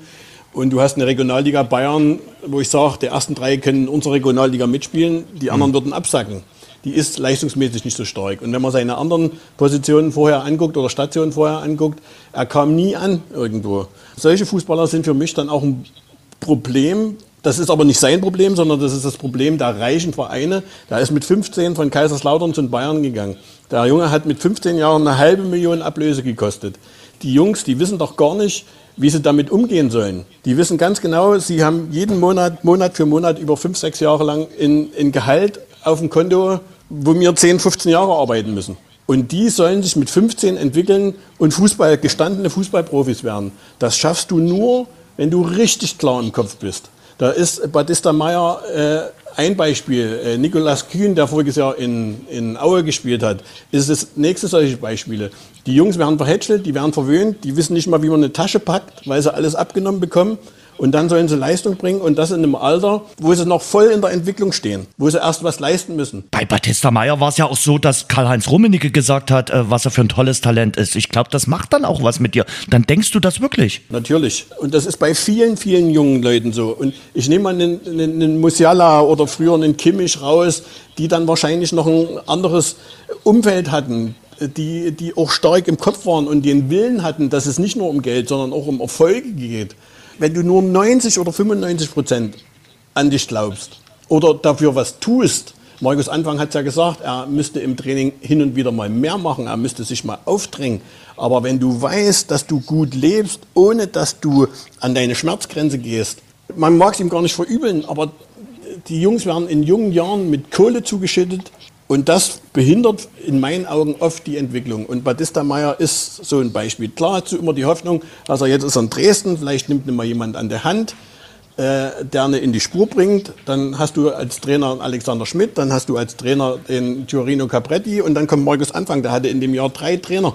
Und du hast eine Regionalliga Bayern, wo ich sage, die ersten drei können in unserer Regionalliga mitspielen, die anderen mhm. würden absacken die ist leistungsmäßig nicht so stark. Und wenn man seine anderen Positionen vorher anguckt oder Stationen vorher anguckt, er kam nie an irgendwo. Solche Fußballer sind für mich dann auch ein Problem. Das ist aber nicht sein Problem, sondern das ist das Problem der reichen Vereine. Der ist mit 15 von Kaiserslautern zu Bayern gegangen. Der Junge hat mit 15 Jahren eine halbe Million Ablöse gekostet. Die Jungs, die wissen doch gar nicht, wie sie damit umgehen sollen. Die wissen ganz genau, sie haben jeden Monat, Monat für Monat über fünf, sechs Jahre lang in, in Gehalt auf dem Konto wo wir 10, 15 Jahre arbeiten müssen. Und die sollen sich mit 15 entwickeln und Fußball, gestandene Fußballprofis werden. Das schaffst du nur, wenn du richtig klar im Kopf bist. Da ist Batista Meyer äh, ein Beispiel. Äh, Nikolas Kühn, der voriges Jahr in, in Aue gespielt hat, ist das nächste solche Beispiele. Die Jungs werden verhätschelt, die werden verwöhnt, die wissen nicht mal, wie man eine Tasche packt, weil sie alles abgenommen bekommen. Und dann sollen sie Leistung bringen und das in einem Alter, wo sie noch voll in der Entwicklung stehen, wo sie erst was leisten müssen.
Bei Batista Meyer war es ja auch so, dass Karl-Heinz Rummenigge gesagt hat, äh, was er für ein tolles Talent ist. Ich glaube, das macht dann auch was mit dir. Dann denkst du das wirklich.
Natürlich. Und das ist bei vielen, vielen jungen Leuten so. Und ich nehme mal einen, einen, einen Musiala oder früher einen Kimmich raus, die dann wahrscheinlich noch ein anderes Umfeld hatten, die, die auch stark im Kopf waren und den Willen hatten, dass es nicht nur um Geld, sondern auch um Erfolge geht wenn du nur 90 oder 95 Prozent an dich glaubst oder dafür was tust, Markus Anfang hat ja gesagt, er müsste im Training hin und wieder mal mehr machen, er müsste sich mal aufdrängen. Aber wenn du weißt, dass du gut lebst, ohne dass du an deine Schmerzgrenze gehst, man mag es ihm gar nicht verübeln, aber die Jungs werden in jungen Jahren mit Kohle zugeschüttet, und das behindert in meinen Augen oft die Entwicklung. Und Batista Meyer ist so ein Beispiel. Klar hast du immer die Hoffnung, dass er jetzt ist in Dresden, vielleicht nimmt ihn mal jemand an der Hand, äh, der ihn in die Spur bringt. Dann hast du als Trainer Alexander Schmidt, dann hast du als Trainer den Giorino Capretti und dann kommt Markus Anfang, der hatte in dem Jahr drei Trainer.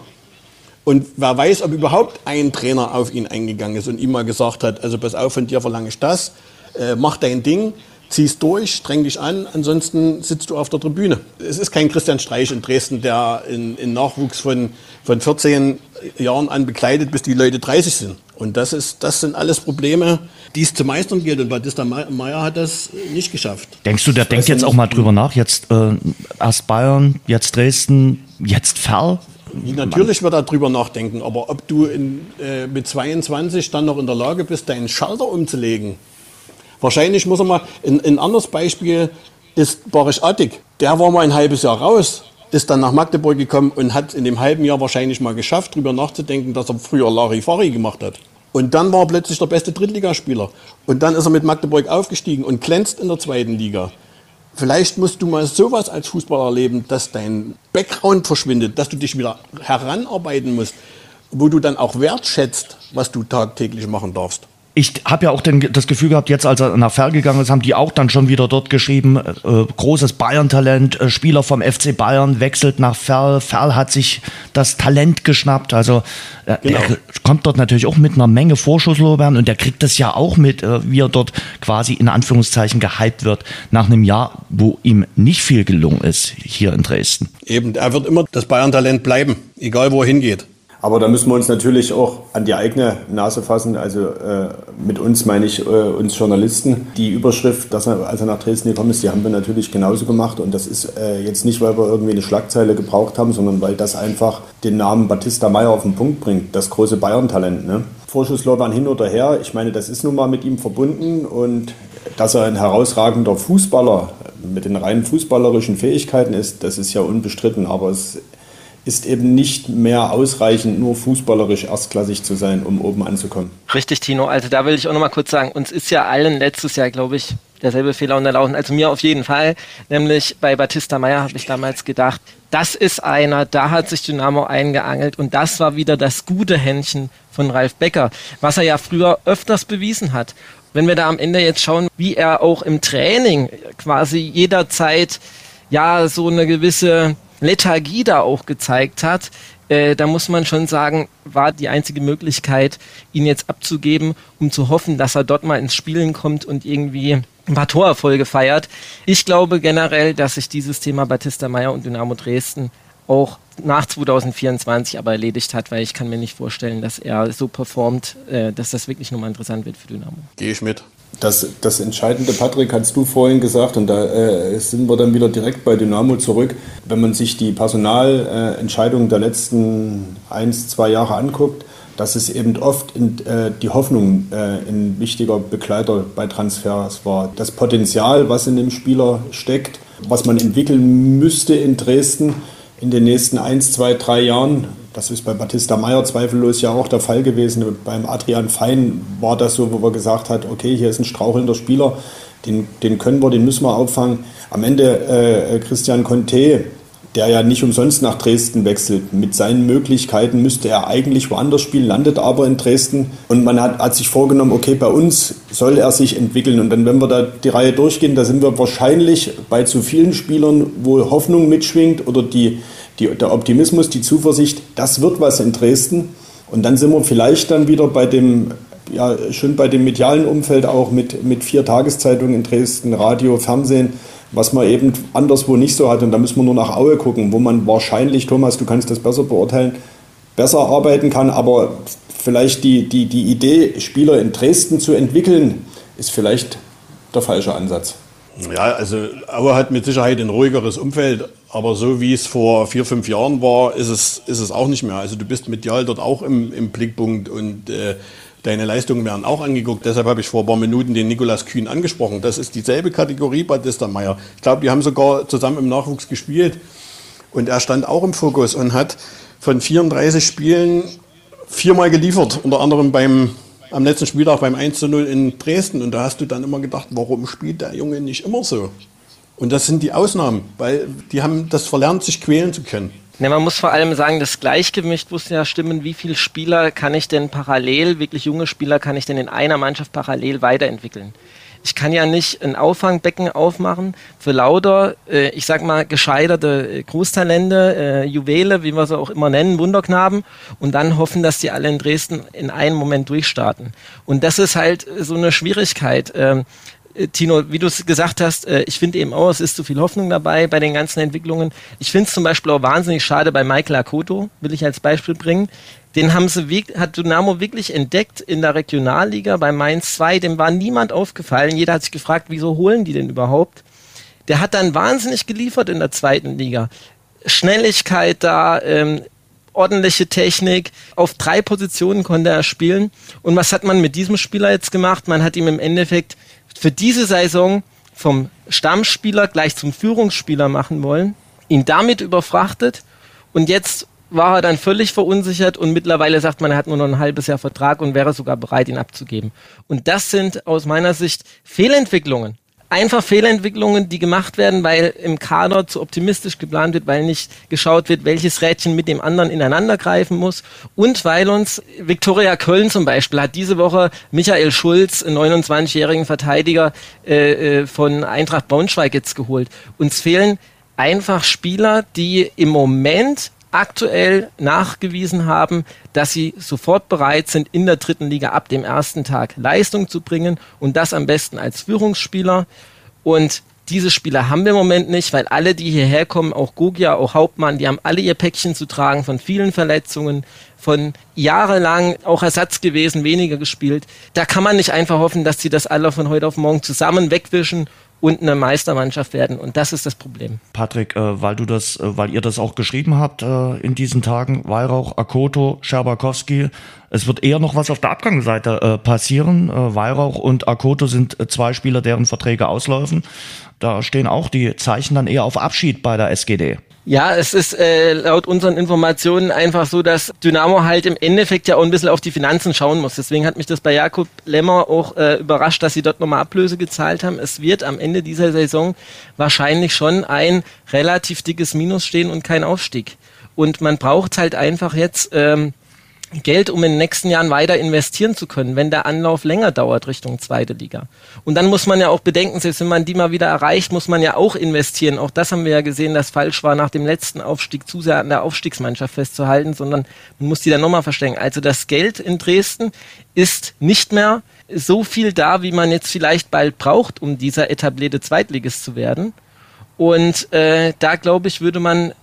Und wer weiß, ob überhaupt ein Trainer auf ihn eingegangen ist und ihm mal gesagt hat, also pass auf, von dir verlange ich das, äh, mach dein Ding, ziehst durch, streng dich an, ansonsten sitzt du auf der Tribüne. Es ist kein Christian Streich in Dresden, der in, in Nachwuchs von, von 14 Jahren an begleitet, bis die Leute 30 sind. Und das, ist, das sind alles Probleme, die es zu meistern gilt. Und Batista Meyer hat das nicht geschafft.
Denkst du, der denkt jetzt auch mal drüber nach? Jetzt äh, erst Bayern, jetzt Dresden, jetzt Ferl?
Natürlich wird er drüber nachdenken, aber ob du in, äh, mit 22 dann noch in der Lage bist, deinen Schalter umzulegen, wahrscheinlich muss er mal, ein, ein anderes Beispiel ist Boris Attig. Der war mal ein halbes Jahr raus, ist dann nach Magdeburg gekommen und hat in dem halben Jahr wahrscheinlich mal geschafft, drüber nachzudenken, dass er früher Larifari gemacht hat. Und dann war er plötzlich der beste Drittligaspieler. Und dann ist er mit Magdeburg aufgestiegen und glänzt in der zweiten Liga. Vielleicht musst du mal sowas als Fußballer erleben, dass dein Background verschwindet, dass du dich wieder heranarbeiten musst, wo du dann auch wertschätzt, was du tagtäglich machen darfst
ich habe ja auch den, das Gefühl gehabt, jetzt als er nach Ferl gegangen ist, haben die auch dann schon wieder dort geschrieben, äh, großes Bayern-Talent, äh, Spieler vom FC Bayern wechselt nach Ferl, Ferl hat sich das Talent geschnappt, also äh, genau. er kommt dort natürlich auch mit einer Menge Vorschusslorbeeren und der kriegt das ja auch mit, äh, wie er dort quasi in Anführungszeichen gehypt wird, nach einem Jahr, wo ihm nicht viel gelungen ist hier in Dresden.
Eben, er wird immer das Bayern-Talent bleiben, egal wo er hingeht.
Aber da müssen wir uns natürlich auch an die eigene Nase fassen. Also äh, mit uns meine ich äh, uns Journalisten. Die Überschrift, dass er, als er nach Dresden gekommen ist, die haben wir natürlich genauso gemacht. Und das ist äh, jetzt nicht, weil wir irgendwie eine Schlagzeile gebraucht haben, sondern weil das einfach den Namen Batista Meyer auf den Punkt bringt. Das große Bayern-Talent. Ne? Vorschusslorbeeren hin oder her. Ich meine, das ist nun mal mit ihm verbunden. Und dass er ein herausragender Fußballer mit den rein fußballerischen Fähigkeiten ist, das ist ja unbestritten. Aber es ist eben nicht mehr ausreichend, nur fußballerisch erstklassig zu sein, um oben anzukommen.
Richtig, Tino. Also da will ich auch noch mal kurz sagen, uns ist ja allen letztes Jahr, glaube ich, derselbe Fehler unterlaufen. Also mir auf jeden Fall. Nämlich bei Batista Meyer habe ich damals gedacht, das ist einer, da hat sich Dynamo eingeangelt und das war wieder das gute Händchen von Ralf Becker, was er ja früher öfters bewiesen hat. Wenn wir da am Ende jetzt schauen, wie er auch im Training quasi jederzeit ja so eine gewisse Lethargie da auch gezeigt hat, äh, da muss man schon sagen, war die einzige Möglichkeit, ihn jetzt abzugeben, um zu hoffen, dass er dort mal ins Spielen kommt und irgendwie ein paar Torerfolge feiert. Ich glaube generell, dass sich dieses Thema Batista Meyer und Dynamo Dresden auch nach 2024 aber erledigt hat, weil ich kann mir nicht vorstellen, dass er so performt, äh, dass das wirklich nochmal interessant wird für Dynamo.
Gehe ich mit.
Das, das Entscheidende, Patrick, hast du vorhin gesagt, und da äh, sind wir dann wieder direkt bei Dynamo zurück. Wenn man sich die Personalentscheidungen äh, der letzten eins, zwei Jahre anguckt, dass es eben oft in, äh, die Hoffnung äh, ein wichtiger Begleiter bei Transfers war. Das Potenzial, was in dem Spieler steckt, was man entwickeln müsste in Dresden in den nächsten eins, zwei, drei Jahren, das ist bei Batista Meyer zweifellos ja auch der Fall gewesen. Beim Adrian Fein war das so, wo man gesagt hat, okay, hier ist ein strauchelnder Spieler, den, den können wir, den müssen wir auffangen. Am Ende äh, Christian Conte, der ja nicht umsonst nach Dresden wechselt. Mit seinen Möglichkeiten müsste er eigentlich woanders spielen, landet aber in Dresden. Und man hat, hat sich vorgenommen, okay, bei uns soll er sich entwickeln. Und dann, wenn wir da die Reihe durchgehen, da sind wir wahrscheinlich bei zu vielen Spielern, wo Hoffnung mitschwingt oder die, die, der Optimismus, die Zuversicht, das wird was in Dresden. Und dann sind wir vielleicht dann wieder bei dem, ja, schon bei dem medialen Umfeld auch mit, mit vier Tageszeitungen in Dresden, Radio, Fernsehen, was man eben anderswo nicht so hat. Und da müssen wir nur nach Aue gucken, wo man wahrscheinlich, Thomas, du kannst das besser beurteilen, besser arbeiten kann, aber vielleicht die, die, die Idee, Spieler in Dresden zu entwickeln, ist vielleicht der falsche Ansatz.
Ja, also Aue hat mit Sicherheit ein ruhigeres Umfeld, aber so wie es vor vier, fünf Jahren war, ist es, ist es auch nicht mehr. Also du bist medial dort auch im, im Blickpunkt und äh, deine Leistungen werden auch angeguckt. Deshalb habe ich vor ein paar Minuten den Nikolas Kühn angesprochen. Das ist dieselbe Kategorie Batista Meyer. Ich glaube, die haben sogar zusammen im Nachwuchs gespielt und er stand auch im Fokus und hat von 34 Spielen viermal geliefert, unter anderem beim am letzten Spieltag beim 1 zu 0 in Dresden. Und da hast du dann immer gedacht, warum spielt der Junge nicht immer so? Und das sind die Ausnahmen, weil die haben das verlernt, sich quälen zu können.
Ne, man muss vor allem sagen, das Gleichgewicht muss ja stimmen. Wie viele Spieler kann ich denn parallel, wirklich junge Spieler, kann ich denn in einer Mannschaft parallel weiterentwickeln? Ich kann ja nicht ein Auffangbecken aufmachen für lauter, äh, ich sag mal, gescheiterte äh, Großtalente, äh, Juwele, wie wir sie auch immer nennen, Wunderknaben, und dann hoffen, dass die alle in Dresden in einem Moment durchstarten. Und das ist halt so eine Schwierigkeit. Ähm, äh, Tino, wie du es gesagt hast, äh, ich finde eben auch, es ist zu viel Hoffnung dabei bei den ganzen Entwicklungen. Ich finde es zum Beispiel auch wahnsinnig schade bei Michael Akoto, will ich als Beispiel bringen. Den haben sie, hat Dynamo wirklich entdeckt in der Regionalliga bei Mainz 2. Dem war niemand aufgefallen. Jeder hat sich gefragt, wieso holen die denn überhaupt? Der hat dann wahnsinnig geliefert in der zweiten Liga. Schnelligkeit da, ähm, ordentliche Technik. Auf drei Positionen konnte er spielen. Und was hat man mit diesem Spieler jetzt gemacht? Man hat ihm im Endeffekt für diese Saison vom Stammspieler gleich zum Führungsspieler machen wollen, ihn damit überfrachtet und jetzt war er dann völlig verunsichert und mittlerweile sagt man, er hat nur noch ein halbes Jahr Vertrag und wäre sogar bereit, ihn abzugeben. Und das sind aus meiner Sicht Fehlentwicklungen einfach Fehlentwicklungen, die gemacht werden, weil im Kader zu optimistisch geplant wird, weil nicht geschaut wird, welches Rädchen mit dem anderen ineinander greifen muss und weil uns Viktoria Köln zum Beispiel hat diese Woche Michael Schulz, einen 29-jährigen Verteidiger äh, äh, von Eintracht Braunschweig jetzt geholt. Uns fehlen einfach Spieler, die im Moment aktuell nachgewiesen haben, dass sie sofort bereit sind, in der dritten Liga ab dem ersten Tag Leistung zu bringen und das am besten als Führungsspieler. Und diese Spieler haben wir im Moment nicht, weil alle, die hierher kommen, auch Gogia, auch Hauptmann, die haben alle ihr Päckchen zu tragen von vielen Verletzungen, von jahrelang auch Ersatz gewesen, weniger gespielt. Da kann man nicht einfach hoffen, dass sie das alle von heute auf morgen zusammen wegwischen und eine Meistermannschaft werden. Und das ist das Problem.
Patrick, äh, weil du das, äh, weil ihr das auch geschrieben habt äh, in diesen Tagen, Weihrauch, Akoto, Scherbakowski, es wird eher noch was auf der Abgangsseite äh, passieren. Äh, Weihrauch und Akoto sind äh, zwei Spieler, deren Verträge auslaufen. Da stehen auch die Zeichen dann eher auf Abschied bei der SGD.
Ja, es ist äh, laut unseren Informationen einfach so, dass Dynamo halt im Endeffekt ja auch ein bisschen auf die Finanzen schauen muss. Deswegen hat mich das bei Jakob Lemmer auch äh, überrascht, dass sie dort nochmal Ablöse gezahlt haben. Es wird am Ende dieser Saison wahrscheinlich schon ein relativ dickes Minus stehen und kein Aufstieg. Und man braucht halt einfach jetzt ähm, Geld, um in den nächsten Jahren weiter investieren zu können, wenn der Anlauf länger dauert Richtung zweite Liga. Und dann muss man ja auch bedenken, selbst wenn man die mal wieder erreicht, muss man ja auch investieren. Auch das haben wir ja gesehen, dass falsch war, nach dem letzten Aufstieg zu sehr an der Aufstiegsmannschaft festzuhalten, sondern man muss die dann nochmal verstärken. Also das Geld in Dresden ist nicht mehr so viel da, wie man jetzt vielleicht bald braucht, um dieser etablierte Zweitligist zu werden. Und äh, da glaube ich, würde man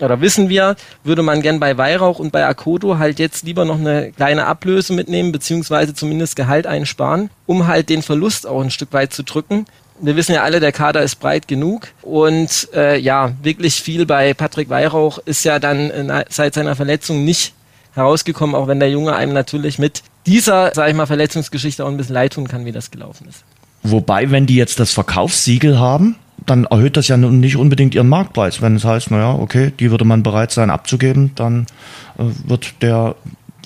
oder wissen wir, würde man gern bei Weihrauch und bei Akoto halt jetzt lieber noch eine kleine Ablöse mitnehmen, beziehungsweise zumindest Gehalt einsparen, um halt den Verlust auch ein Stück weit zu drücken. Wir wissen ja alle, der Kader ist breit genug und äh, ja, wirklich viel bei Patrick Weihrauch ist ja dann äh, seit seiner Verletzung nicht herausgekommen, auch wenn der Junge einem natürlich mit dieser, sag ich mal, Verletzungsgeschichte auch ein bisschen leid tun kann, wie das gelaufen ist.
Wobei, wenn die jetzt das Verkaufssiegel haben, dann erhöht das ja nicht unbedingt ihren Marktpreis. Wenn es heißt, naja, okay, die würde man bereit sein abzugeben, dann äh, wird der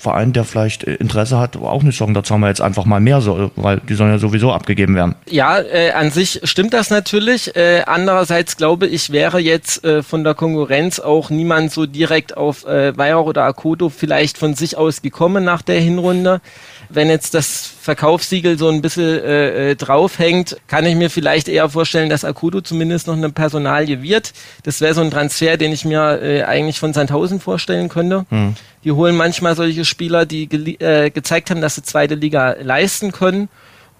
Verein, der vielleicht Interesse hat, auch nicht sagen, da zahlen wir jetzt einfach mal mehr, so, weil die sollen ja sowieso abgegeben werden.
Ja, äh, an sich stimmt das natürlich. Äh, andererseits glaube ich, wäre jetzt äh, von der Konkurrenz auch niemand so direkt auf äh, Weihrauch oder Akoto vielleicht von sich aus gekommen nach der Hinrunde wenn jetzt das Verkaufssiegel so ein bisschen äh, äh, draufhängt, kann ich mir vielleicht eher vorstellen, dass Akudo zumindest noch eine Personalie wird. Das wäre so ein Transfer, den ich mir äh, eigentlich von Sandhausen vorstellen könnte. Hm. Die holen manchmal solche Spieler, die äh, gezeigt haben, dass sie zweite Liga leisten können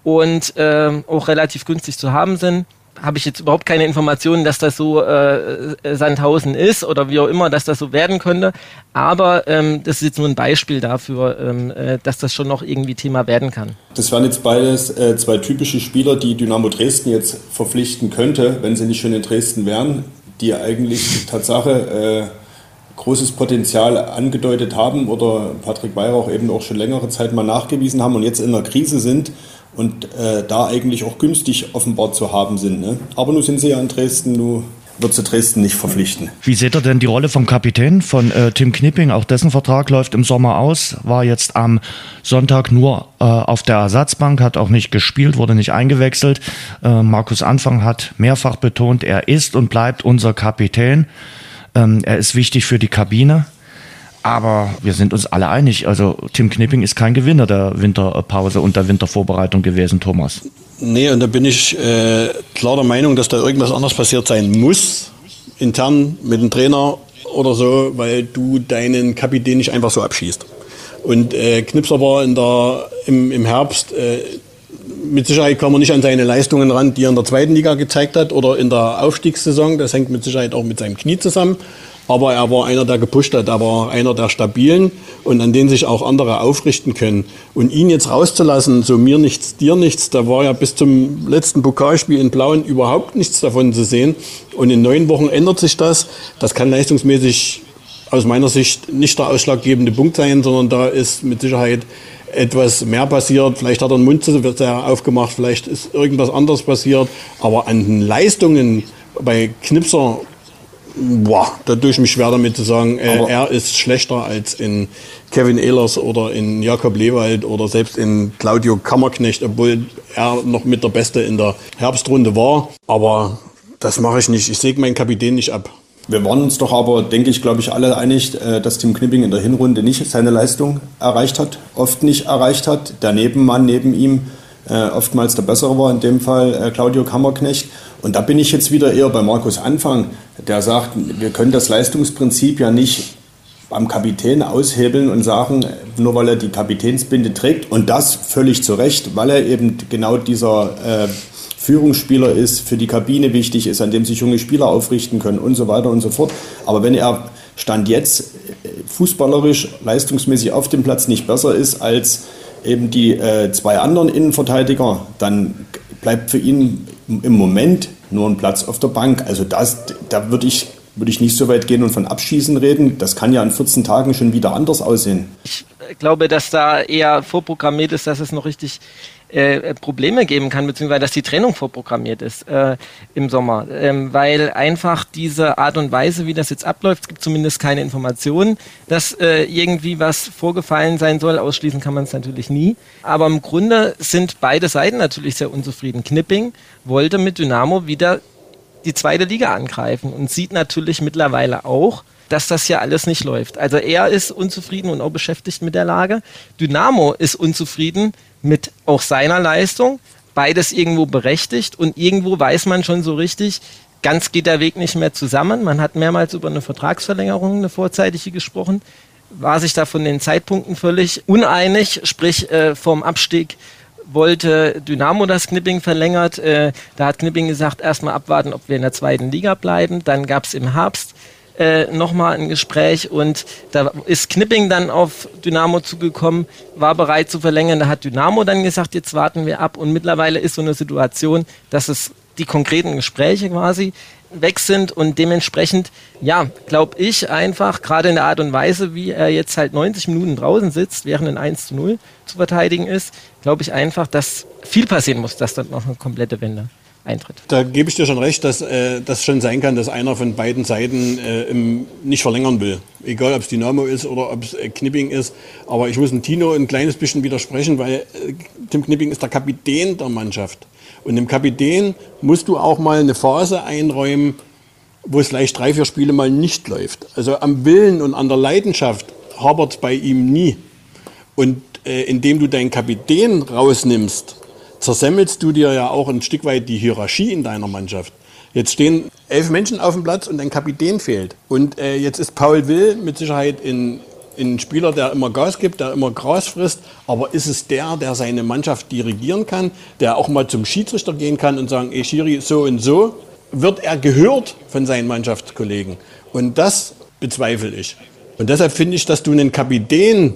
und äh, auch relativ günstig zu haben sind habe ich jetzt überhaupt keine Informationen, dass das so äh, äh, Sandhausen ist oder wie auch immer, dass das so werden könnte. Aber ähm, das ist jetzt nur ein Beispiel dafür, ähm, äh, dass das schon noch irgendwie Thema werden kann.
Das wären jetzt beides äh, zwei typische Spieler, die Dynamo Dresden jetzt verpflichten könnte, wenn sie nicht schon in Dresden wären, die eigentlich Tatsache äh, großes Potenzial angedeutet haben oder Patrick Weihrauch eben auch schon längere Zeit mal nachgewiesen haben und jetzt in einer Krise sind und äh, da eigentlich auch günstig offenbar zu haben sind. Ne? Aber nun sind sie ja in Dresden, nun wird sie Dresden nicht verpflichten.
Wie seht ihr denn die Rolle vom Kapitän von äh, Tim Knipping? Auch dessen Vertrag läuft im Sommer aus, war jetzt am Sonntag nur äh, auf der Ersatzbank, hat auch nicht gespielt, wurde nicht eingewechselt. Äh, Markus Anfang hat mehrfach betont, er ist und bleibt unser Kapitän. Ähm, er ist wichtig für die Kabine. Aber wir sind uns alle einig. Also Tim Knipping ist kein Gewinner der Winterpause und der Wintervorbereitung gewesen, Thomas.
Nee, und da bin ich äh, klar der Meinung, dass da irgendwas anderes passiert sein muss, intern mit dem Trainer oder so, weil du deinen Kapitän nicht einfach so abschießt. Und äh, Knipser war in der, im, im Herbst, äh, mit Sicherheit kam er nicht an seine Leistungen ran, die er in der zweiten Liga gezeigt hat oder in der Aufstiegssaison. Das hängt mit Sicherheit auch mit seinem Knie zusammen. Aber er war einer, der gepusht hat, er war einer der Stabilen und an den sich auch andere aufrichten können. Und ihn jetzt rauszulassen, so mir nichts, dir nichts, da war ja bis zum letzten Pokalspiel in Blauen überhaupt nichts davon zu sehen. Und in neun Wochen ändert sich das. Das kann leistungsmäßig aus meiner Sicht nicht der ausschlaggebende Punkt sein, sondern da ist mit Sicherheit etwas mehr passiert. Vielleicht hat er den Mund zu sehr aufgemacht, vielleicht ist irgendwas anderes passiert. Aber an den Leistungen bei Knipser boah, da tue ich mich schwer damit zu sagen, äh, er ist schlechter als in Kevin Ehlers oder in Jakob Lewald oder selbst in Claudio Kammerknecht, obwohl er noch mit der Beste in der Herbstrunde war. Aber das mache ich nicht. Ich säge meinen Kapitän nicht ab.
Wir waren uns doch aber, denke ich, glaube ich, alle einig, äh, dass Tim Knipping in der Hinrunde nicht seine Leistung erreicht hat, oft nicht erreicht hat. Der Nebenmann neben ihm äh, oftmals der bessere war, in dem Fall äh, Claudio Kammerknecht. Und da bin ich jetzt wieder eher bei Markus Anfang, der sagt, wir können das Leistungsprinzip ja nicht am Kapitän aushebeln und sagen, nur weil er die Kapitänsbinde trägt und das völlig zu Recht, weil er eben genau dieser äh, Führungsspieler ist, für die Kabine wichtig ist, an dem sich junge Spieler aufrichten können und so weiter und so fort. Aber wenn er Stand jetzt äh, fußballerisch, leistungsmäßig auf dem Platz nicht besser ist als eben die äh, zwei anderen Innenverteidiger, dann bleibt für ihn im Moment nur ein Platz auf der Bank. Also das, da würde ich, würde ich nicht so weit gehen und von Abschießen reden. Das kann ja in 14 Tagen schon wieder anders aussehen.
Ich glaube, dass da eher vorprogrammiert ist, dass es noch richtig äh, Probleme geben kann, beziehungsweise dass die Trennung vorprogrammiert ist äh, im Sommer. Ähm, weil einfach diese Art und Weise, wie das jetzt abläuft, es gibt zumindest keine Informationen, dass äh, irgendwie was vorgefallen sein soll. Ausschließen kann man es natürlich nie. Aber im Grunde sind beide Seiten natürlich sehr unzufrieden. Knipping wollte mit Dynamo wieder die zweite Liga angreifen und sieht natürlich mittlerweile auch, dass das ja alles nicht läuft. Also er ist unzufrieden und auch beschäftigt mit der Lage. Dynamo ist unzufrieden mit auch seiner Leistung. Beides irgendwo berechtigt und irgendwo weiß man schon so richtig, ganz geht der Weg nicht mehr zusammen. Man hat mehrmals über eine Vertragsverlängerung, eine vorzeitige gesprochen, war sich da von den Zeitpunkten völlig uneinig, sprich äh, vom Abstieg wollte Dynamo das Knipping verlängert. Äh, da hat Knipping gesagt, erstmal abwarten, ob wir in der zweiten Liga bleiben. Dann gab es im Herbst äh, nochmal ein Gespräch und da ist Knipping dann auf Dynamo zugekommen, war bereit zu verlängern. Da hat Dynamo dann gesagt, jetzt warten wir ab und mittlerweile ist so eine Situation, dass es die konkreten Gespräche quasi weg sind und dementsprechend, ja, glaube ich einfach, gerade in der Art und Weise, wie er jetzt halt 90 Minuten draußen sitzt, während ein 1 zu 0 zu verteidigen ist, glaube ich einfach, dass viel passieren muss, dass dann noch eine komplette Wende eintritt.
Da gebe ich dir schon recht, dass äh, das schon sein kann, dass einer von beiden Seiten äh, im, nicht verlängern will. Egal, ob es Dynamo ist oder ob es äh, Knipping ist. Aber ich muss dem Tino ein kleines bisschen widersprechen, weil äh, Tim Knipping ist der Kapitän der Mannschaft. Und dem Kapitän musst du auch mal eine Phase einräumen, wo es vielleicht drei, vier Spiele mal nicht läuft. Also am Willen und an der Leidenschaft hapert es bei ihm nie. Und äh, indem du deinen Kapitän rausnimmst, zersemmelst du dir ja auch ein Stück weit die Hierarchie in deiner Mannschaft. Jetzt stehen elf Menschen auf dem Platz und ein Kapitän fehlt. Und äh, jetzt ist Paul Will mit Sicherheit in, ein Spieler, der immer Gas gibt, der immer Gras frisst. Aber ist es der, der seine Mannschaft dirigieren kann, der auch mal zum Schiedsrichter gehen kann und sagen, ey so und so? Wird er gehört von seinen Mannschaftskollegen? Und das bezweifle ich. Und deshalb finde ich, dass du einen Kapitän,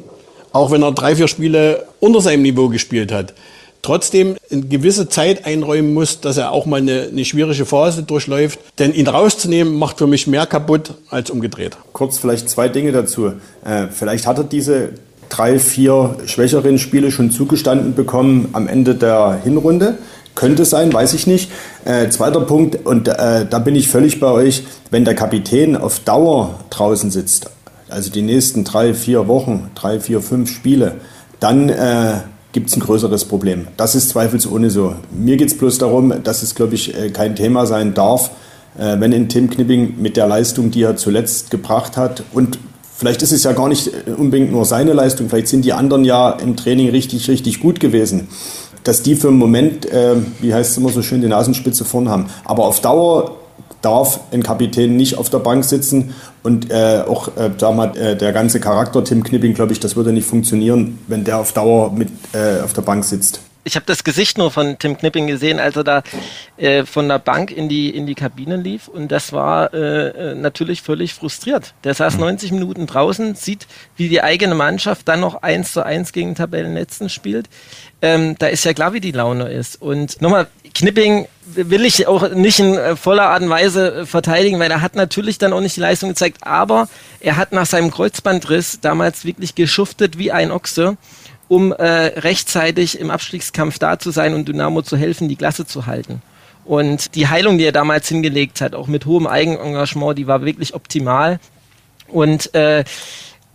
auch wenn er drei, vier Spiele unter seinem Niveau gespielt hat, trotzdem eine gewisse Zeit einräumen muss, dass er auch mal eine, eine, schwierige Phase durchläuft. Denn ihn rauszunehmen, macht für mich mehr kaputt als umgedreht.
Kurz vielleicht zwei Dinge dazu. Äh, vielleicht hat er diese drei, vier schwächeren Spiele schon zugestanden bekommen am Ende der Hinrunde. Könnte sein, weiß ich nicht. Äh, zweiter Punkt, und äh, da bin ich völlig bei euch, wenn der Kapitän auf Dauer draußen sitzt, also die nächsten drei, vier Wochen, drei, vier, fünf Spiele, dann äh, gibt es ein größeres Problem. Das ist zweifelsohne so. Mir geht es bloß darum, dass es, glaube ich, äh, kein Thema sein darf, äh, wenn ein Tim Knipping mit der Leistung, die er zuletzt gebracht hat und Vielleicht ist es ja gar nicht unbedingt nur seine Leistung, vielleicht sind die anderen ja im Training richtig, richtig gut gewesen. Dass die für einen Moment, äh, wie heißt es immer so schön, die Nasenspitze vorn haben. Aber auf Dauer darf ein Kapitän nicht auf der Bank sitzen und äh, auch äh, sag mal, äh, der ganze Charakter Tim Knipping, glaube ich, das würde nicht funktionieren, wenn der auf Dauer mit äh, auf der Bank sitzt.
Ich habe das Gesicht nur von Tim Knipping gesehen, als er da äh, von der Bank in die, in die Kabine lief. Und das war äh, natürlich völlig frustriert. Der saß mhm. 90 Minuten draußen, sieht, wie die eigene Mannschaft dann noch 1 zu 1 gegen Tabellenletzten spielt. Ähm, da ist ja klar, wie die Laune ist. Und nochmal, Knipping will ich auch nicht in äh, voller Art und Weise äh, verteidigen, weil er hat natürlich dann auch nicht die Leistung gezeigt, aber er hat nach seinem Kreuzbandriss damals wirklich geschuftet wie ein Ochse, um äh, rechtzeitig im Abstiegskampf da zu sein und Dynamo zu helfen, die Klasse zu halten. Und die Heilung, die er damals hingelegt hat, auch mit hohem Eigenengagement, die war wirklich optimal. Und äh,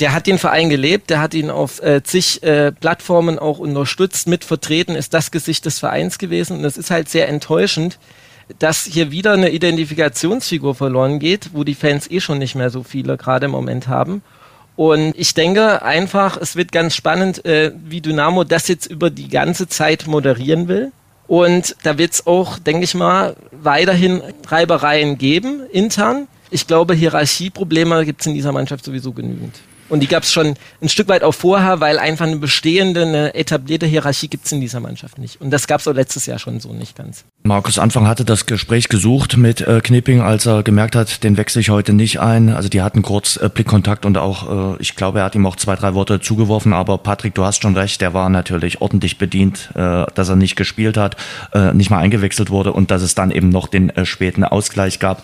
der hat den Verein gelebt, der hat ihn auf äh, zig äh, Plattformen auch unterstützt, mit vertreten, ist das Gesicht des Vereins gewesen. Und es ist halt sehr enttäuschend, dass hier wieder eine Identifikationsfigur verloren geht, wo die Fans eh schon nicht mehr so viele gerade im Moment haben. Und ich denke einfach, es wird ganz spannend, äh, wie Dynamo das jetzt über die ganze Zeit moderieren will. Und da wird es auch, denke ich mal, weiterhin Reibereien geben intern. Ich glaube, Hierarchieprobleme gibt es in dieser Mannschaft sowieso genügend. Und die gab es schon ein Stück weit auch vorher, weil einfach eine bestehende, eine etablierte Hierarchie gibt es in dieser Mannschaft nicht. Und das gab es auch letztes Jahr schon so nicht ganz.
Markus Anfang hatte das Gespräch gesucht mit äh, Knipping, als er gemerkt hat, den wechsle ich heute nicht ein. Also die hatten kurz äh, Blickkontakt und auch, äh, ich glaube, er hat ihm auch zwei, drei Worte zugeworfen. Aber Patrick, du hast schon recht, der war natürlich ordentlich bedient, äh, dass er nicht gespielt hat, äh, nicht mal eingewechselt wurde und dass es dann eben noch den äh, späten Ausgleich gab.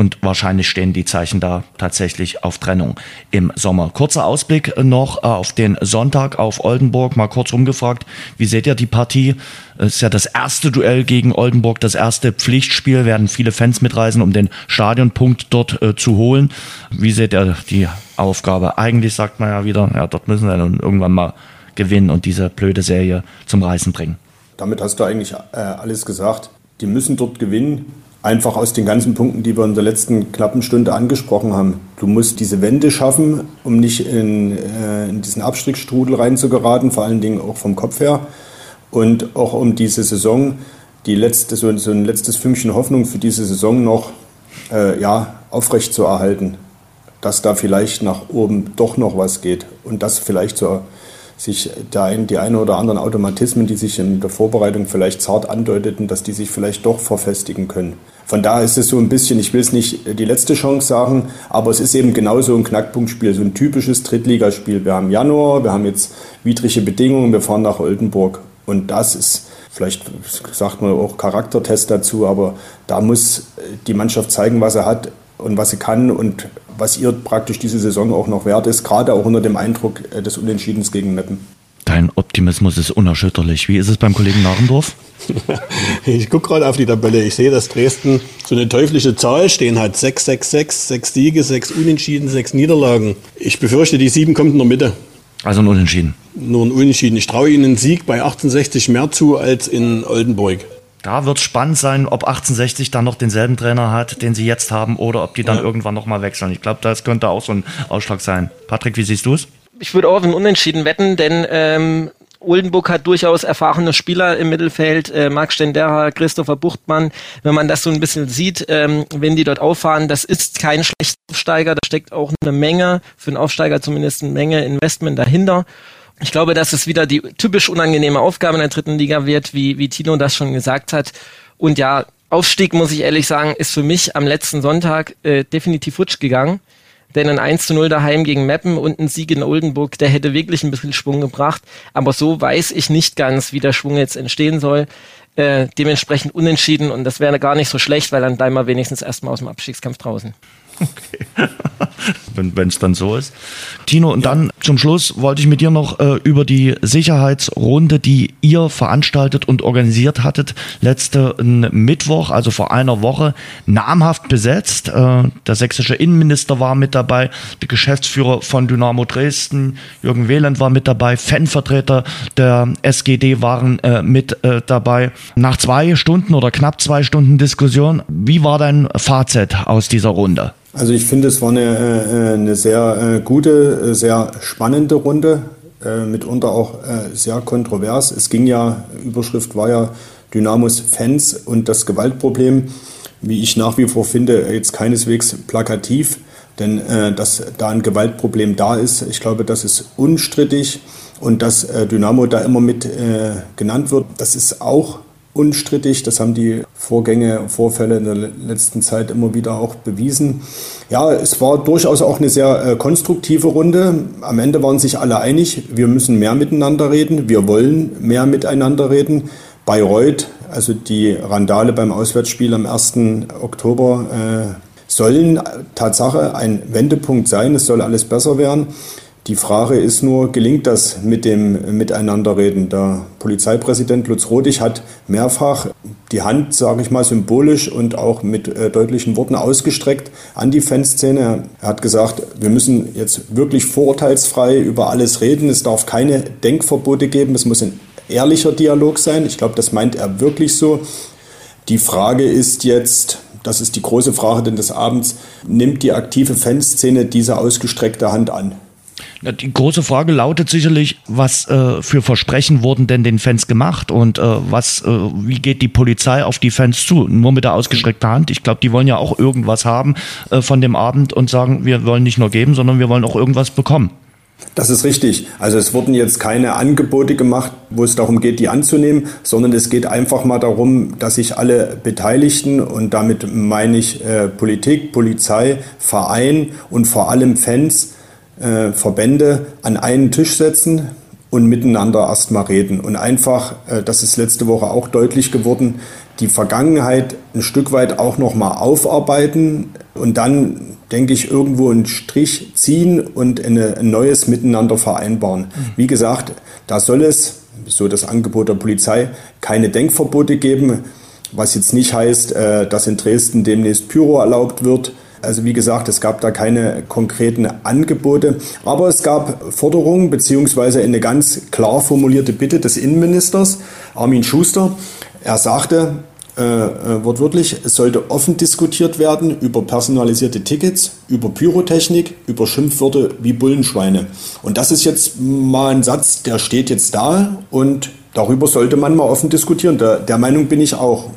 Und wahrscheinlich stehen die Zeichen da tatsächlich auf Trennung im Sommer. Kurzer Ausblick noch äh, auf den Sonntag auf Oldenburg. Mal kurz rumgefragt, wie seht ihr die Partie? Es ist ja das erste Duell gegen Oldenburg, das erste Pflichtspiel. Werden viele Fans mitreisen, um den Stadionpunkt dort äh, zu holen. Wie seht ihr die Aufgabe? Eigentlich sagt man ja wieder, ja, dort müssen wir dann irgendwann mal gewinnen und diese blöde Serie zum Reißen bringen.
Damit hast du eigentlich äh, alles gesagt. Die müssen dort gewinnen Einfach aus den ganzen Punkten, die wir in der letzten knappen Stunde angesprochen haben. Du musst diese Wende schaffen, um nicht in, äh, in diesen Abstiegsstrudel reinzugeraten, vor allen Dingen auch vom Kopf her. Und auch um diese Saison, die letzte, so, so ein letztes Fünkchen Hoffnung für diese Saison noch äh, ja, aufrecht zu erhalten. Dass da vielleicht nach oben doch noch was geht. Und das vielleicht so sich der ein, die eine oder anderen Automatismen, die sich in der Vorbereitung vielleicht zart andeuteten, dass die sich vielleicht doch verfestigen können. Von daher ist es so ein bisschen, ich will es nicht die letzte Chance sagen, aber es ist eben genauso ein Knackpunktspiel, so ein typisches Drittligaspiel. Wir haben Januar, wir haben jetzt widrige Bedingungen, wir fahren nach Oldenburg und das ist vielleicht sagt man auch Charaktertest dazu, aber da muss die Mannschaft zeigen, was er hat und was sie kann und was ihr praktisch diese Saison auch noch wert ist, gerade auch unter dem Eindruck äh, des Unentschiedens gegen Meppen.
Dein Optimismus ist unerschütterlich. Wie ist es beim Kollegen Narendorf? <laughs>
ich gucke gerade auf die Tabelle. Ich sehe, dass Dresden so eine teuflische Zahl stehen hat. 6, 6, 6, 6 Siege, 6 Unentschieden, 6 Niederlagen. Ich befürchte, die 7 kommt in der Mitte.
Also ein Unentschieden.
Nur ein Unentschieden. Ich traue Ihnen einen Sieg bei 1860 mehr zu als in Oldenburg.
Da wird es spannend sein, ob 1860 dann noch denselben Trainer hat, den sie jetzt haben, oder ob die dann ja. irgendwann nochmal wechseln. Ich glaube, das könnte auch so ein Ausschlag sein. Patrick, wie siehst du es?
Ich würde auch auf einen Unentschieden wetten, denn ähm, Oldenburg hat durchaus erfahrene Spieler im Mittelfeld, äh, Marc Stendera, Christopher Buchtmann. Wenn man das so ein bisschen sieht, ähm, wenn die dort auffahren, das ist kein schlechter Aufsteiger, da steckt auch eine Menge, für einen Aufsteiger zumindest eine Menge Investment dahinter. Ich glaube, dass es wieder die typisch unangenehme Aufgabe in der dritten Liga wird, wie, wie Tino das schon gesagt hat. Und ja, Aufstieg, muss ich ehrlich sagen, ist für mich am letzten Sonntag äh, definitiv futsch gegangen. Denn ein 1 zu 0 daheim gegen Meppen und ein Sieg in Oldenburg, der hätte wirklich ein bisschen Schwung gebracht. Aber so weiß ich nicht ganz, wie der Schwung jetzt entstehen soll. Äh, dementsprechend unentschieden und das wäre gar nicht so schlecht, weil dann bleiben wir wenigstens erstmal aus dem Abstiegskampf draußen.
Okay. <laughs> Wenn es dann so ist. Tino, und ja. dann zum Schluss wollte ich mit dir noch äh, über die Sicherheitsrunde, die ihr veranstaltet und organisiert hattet, letzten Mittwoch, also vor einer Woche, namhaft besetzt. Äh, der sächsische Innenminister war mit dabei, der Geschäftsführer von Dynamo Dresden, Jürgen Wehland war mit dabei, Fanvertreter der SGD waren äh, mit äh, dabei. Nach zwei Stunden oder knapp zwei Stunden Diskussion, wie war dein Fazit aus dieser Runde?
Also ich finde, es war eine, äh, eine sehr äh, gute, sehr spannende Runde, mitunter auch sehr kontrovers. Es ging ja, Überschrift war ja Dynamos Fans und das Gewaltproblem, wie ich nach wie vor finde, jetzt keineswegs plakativ, denn dass da ein Gewaltproblem da ist, ich glaube, das ist unstrittig und dass Dynamo da immer mit genannt wird, das ist auch unstrittig. Das haben die Vorgänge, Vorfälle in der letzten Zeit immer wieder auch bewiesen. Ja, es war durchaus auch eine sehr äh, konstruktive Runde. Am Ende waren sich alle einig, wir müssen mehr miteinander reden, wir wollen mehr miteinander reden. Bayreuth, also die Randale beim Auswärtsspiel am 1. Oktober, äh, sollen Tatsache ein Wendepunkt sein. Es soll alles besser werden. Die Frage ist nur, gelingt das mit dem Miteinanderreden? Der Polizeipräsident Lutz Rodig hat mehrfach die Hand, sage ich mal, symbolisch und auch mit äh, deutlichen Worten ausgestreckt an die Fanszene. Er hat gesagt, wir müssen jetzt wirklich vorurteilsfrei über alles reden. Es darf keine Denkverbote geben. Es muss ein ehrlicher Dialog sein. Ich glaube, das meint er wirklich so. Die Frage ist jetzt, das ist die große Frage denn des Abends, nimmt die aktive Fanszene diese ausgestreckte Hand an?
Die große Frage lautet sicherlich, was äh, für Versprechen wurden denn den Fans gemacht und äh, was, äh, wie geht die Polizei auf die Fans zu? Nur mit der ausgestreckten Hand. Ich glaube, die wollen ja auch irgendwas haben äh, von dem Abend und sagen, wir wollen nicht nur geben, sondern wir wollen auch irgendwas bekommen.
Das ist richtig. Also es wurden jetzt keine Angebote gemacht, wo es darum geht, die anzunehmen, sondern es geht einfach mal darum, dass sich alle Beteiligten und damit meine ich äh, Politik, Polizei, Verein und vor allem Fans äh, Verbände an einen Tisch setzen und miteinander erstmal reden. Und einfach, äh, das ist letzte Woche auch deutlich geworden, die Vergangenheit ein Stück weit auch nochmal aufarbeiten und dann, denke ich, irgendwo einen Strich ziehen und eine, ein neues Miteinander vereinbaren. Mhm. Wie gesagt, da soll es, so das Angebot der Polizei, keine Denkverbote geben, was jetzt nicht heißt, äh, dass in Dresden demnächst Pyro erlaubt wird also wie gesagt, es gab da keine konkreten Angebote, aber es gab Forderungen beziehungsweise eine ganz klar formulierte Bitte des Innenministers Armin Schuster. Er sagte, äh, äh, wortwörtlich, es sollte offen diskutiert werden über personalisierte Tickets, über Pyrotechnik, über Schimpfwörter wie Bullenschweine. Und das ist jetzt mal ein Satz, der steht jetzt da und darüber sollte man mal offen diskutieren. Der, der Meinung bin ich auch.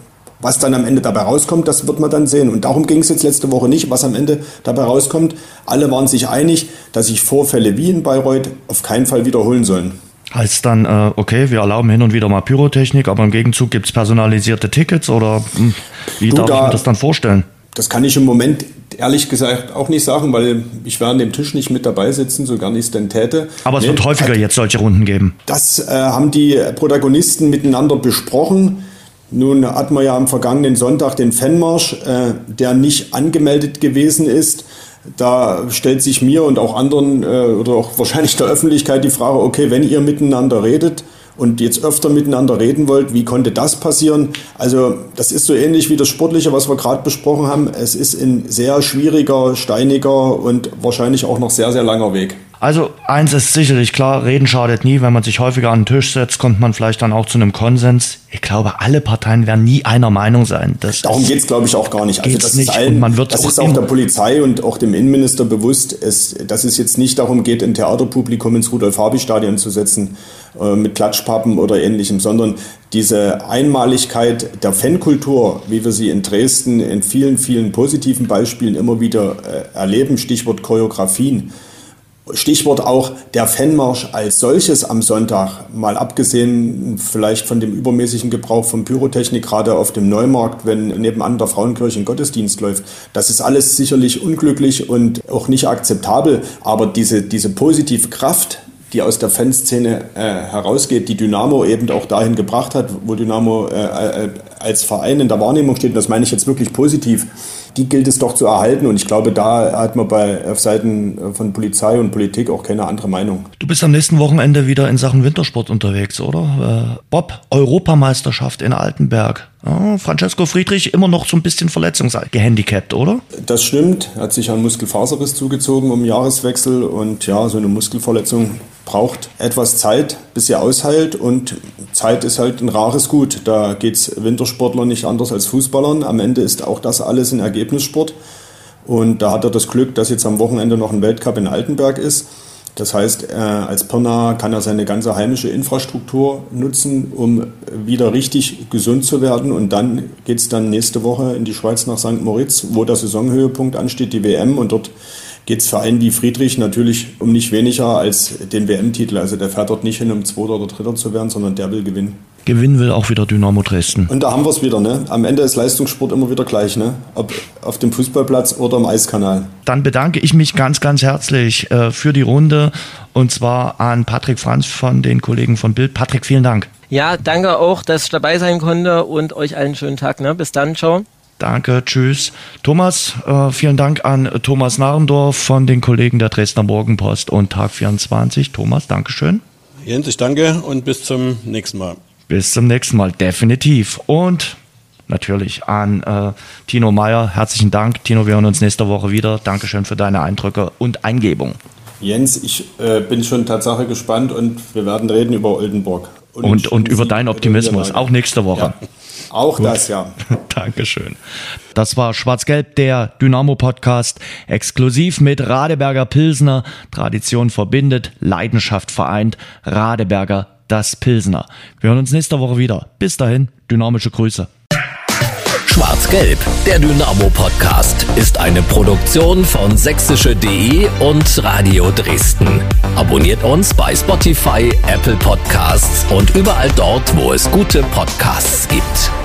Was dann am Ende dabei rauskommt, das wird man dann sehen. Und darum ging es jetzt letzte Woche nicht, was am Ende dabei rauskommt. Alle waren sich einig, dass sich Vorfälle wie in Bayreuth auf keinen Fall wiederholen sollen.
Heißt dann, äh, okay, wir erlauben hin und wieder mal Pyrotechnik, aber im Gegenzug gibt es personalisierte Tickets oder hm, wie du, darf da, ich mir das dann vorstellen?
Das kann ich im Moment ehrlich gesagt auch nicht sagen, weil ich werde an dem Tisch nicht mit dabei sitzen, so gar nicht es denn täte.
Aber es nee, wird häufiger hat, jetzt solche Runden geben.
Das äh, haben die Protagonisten miteinander besprochen. Nun hatten wir ja am vergangenen Sonntag den Fanmarsch, äh, der nicht angemeldet gewesen ist. Da stellt sich mir und auch anderen äh, oder auch wahrscheinlich der Öffentlichkeit die Frage, okay, wenn ihr miteinander redet und jetzt öfter miteinander reden wollt, wie konnte das passieren? Also das ist so ähnlich wie das Sportliche, was wir gerade besprochen haben. Es ist ein sehr schwieriger, steiniger und wahrscheinlich auch noch sehr, sehr langer Weg.
Also eins ist sicherlich klar, reden schadet nie. Wenn man sich häufiger an den Tisch setzt, kommt man vielleicht dann auch zu einem Konsens. Ich glaube, alle Parteien werden nie einer Meinung sein.
Das Darum geht es, glaube ich, auch gar nicht. Also das nicht. ist, allen, man wird das auch ist auch der Polizei und auch dem Innenminister bewusst, es, dass es jetzt nicht darum geht, ein Theaterpublikum ins Rudolf-Harbi-Stadion zu setzen äh, mit Klatschpappen oder ähnlichem, sondern diese Einmaligkeit der Fankultur, wie wir sie in Dresden in vielen, vielen positiven Beispielen immer wieder äh, erleben, Stichwort Choreografien, Stichwort auch der Fanmarsch als solches am Sonntag, mal abgesehen vielleicht von dem übermäßigen Gebrauch von Pyrotechnik, gerade auf dem Neumarkt, wenn nebenan der Frauenkirche ein Gottesdienst läuft. Das ist alles sicherlich unglücklich und auch nicht akzeptabel, aber diese, diese positive Kraft, die aus der Fanszene äh, herausgeht, die Dynamo eben auch dahin gebracht hat, wo Dynamo äh, äh, als Verein in der Wahrnehmung steht, und das meine ich jetzt wirklich positiv, die gilt es doch zu erhalten. Und ich glaube, da hat man bei, auf Seiten von Polizei und Politik auch keine andere Meinung.
Du bist am nächsten Wochenende wieder in Sachen Wintersport unterwegs, oder? Äh, Bob, Europameisterschaft in Altenberg. Ja, Francesco Friedrich immer noch so ein bisschen verletzungsgehandicapt, oder?
Das stimmt. Er hat sich einen Muskelfaserriss zugezogen um Jahreswechsel und ja, so eine Muskelverletzung braucht etwas Zeit, bis sie ausheilt und Zeit ist halt ein rares Gut. Da geht es Wintersportler nicht anders als Fußballern. Am Ende ist auch das alles ein Ergebnissport. Und da hat er das Glück, dass jetzt am Wochenende noch ein Weltcup in Altenberg ist. Das heißt, äh, als Pirna kann er seine ganze heimische Infrastruktur nutzen, um wieder richtig gesund zu werden. Und dann geht es dann nächste Woche in die Schweiz nach St. Moritz, wo der Saisonhöhepunkt ansteht, die WM. Und dort geht es für einen wie Friedrich natürlich um nicht weniger als den WM-Titel. Also der fährt dort nicht hin, um Zweiter oder Dritter zu werden, sondern der will gewinnen.
Gewinnen will auch wieder Dynamo Dresden.
Und da haben wir es wieder. Ne? Am Ende ist Leistungssport immer wieder gleich. Ne? Ob auf dem Fußballplatz oder im Eiskanal.
Dann bedanke ich mich ganz, ganz herzlich äh, für die Runde und zwar an Patrick Franz von den Kollegen von Bild. Patrick, vielen Dank.
Ja, danke auch, dass ich dabei sein konnte und euch allen schönen Tag. Ne? Bis dann, ciao.
Danke, tschüss. Thomas, äh, vielen Dank an Thomas Narendorf von den Kollegen der Dresdner Morgenpost und Tag 24. Thomas, Dankeschön.
Jens, ich danke und bis zum nächsten Mal.
Bis zum nächsten Mal, definitiv. Und natürlich an äh, Tino Meyer, herzlichen Dank. Tino, wir hören uns nächste Woche wieder. Dankeschön für deine Eindrücke und Eingebung.
Jens, ich äh, bin schon Tatsache gespannt und wir werden reden über Oldenburg.
Und, und, und über deinen Optimismus, auch nächste Woche. Ja.
Auch Gut. das, ja. <laughs>
Dankeschön. Das war Schwarz-Gelb, der Dynamo-Podcast, exklusiv mit Radeberger Pilsner. Tradition verbindet, Leidenschaft vereint. Radeberger, das Pilsner. Wir hören uns nächste Woche wieder. Bis dahin, dynamische Grüße.
Schwarz-Gelb, der Dynamo-Podcast, ist eine Produktion von sächsische.de und Radio Dresden. Abonniert uns bei Spotify, Apple Podcasts und überall dort, wo es gute Podcasts gibt.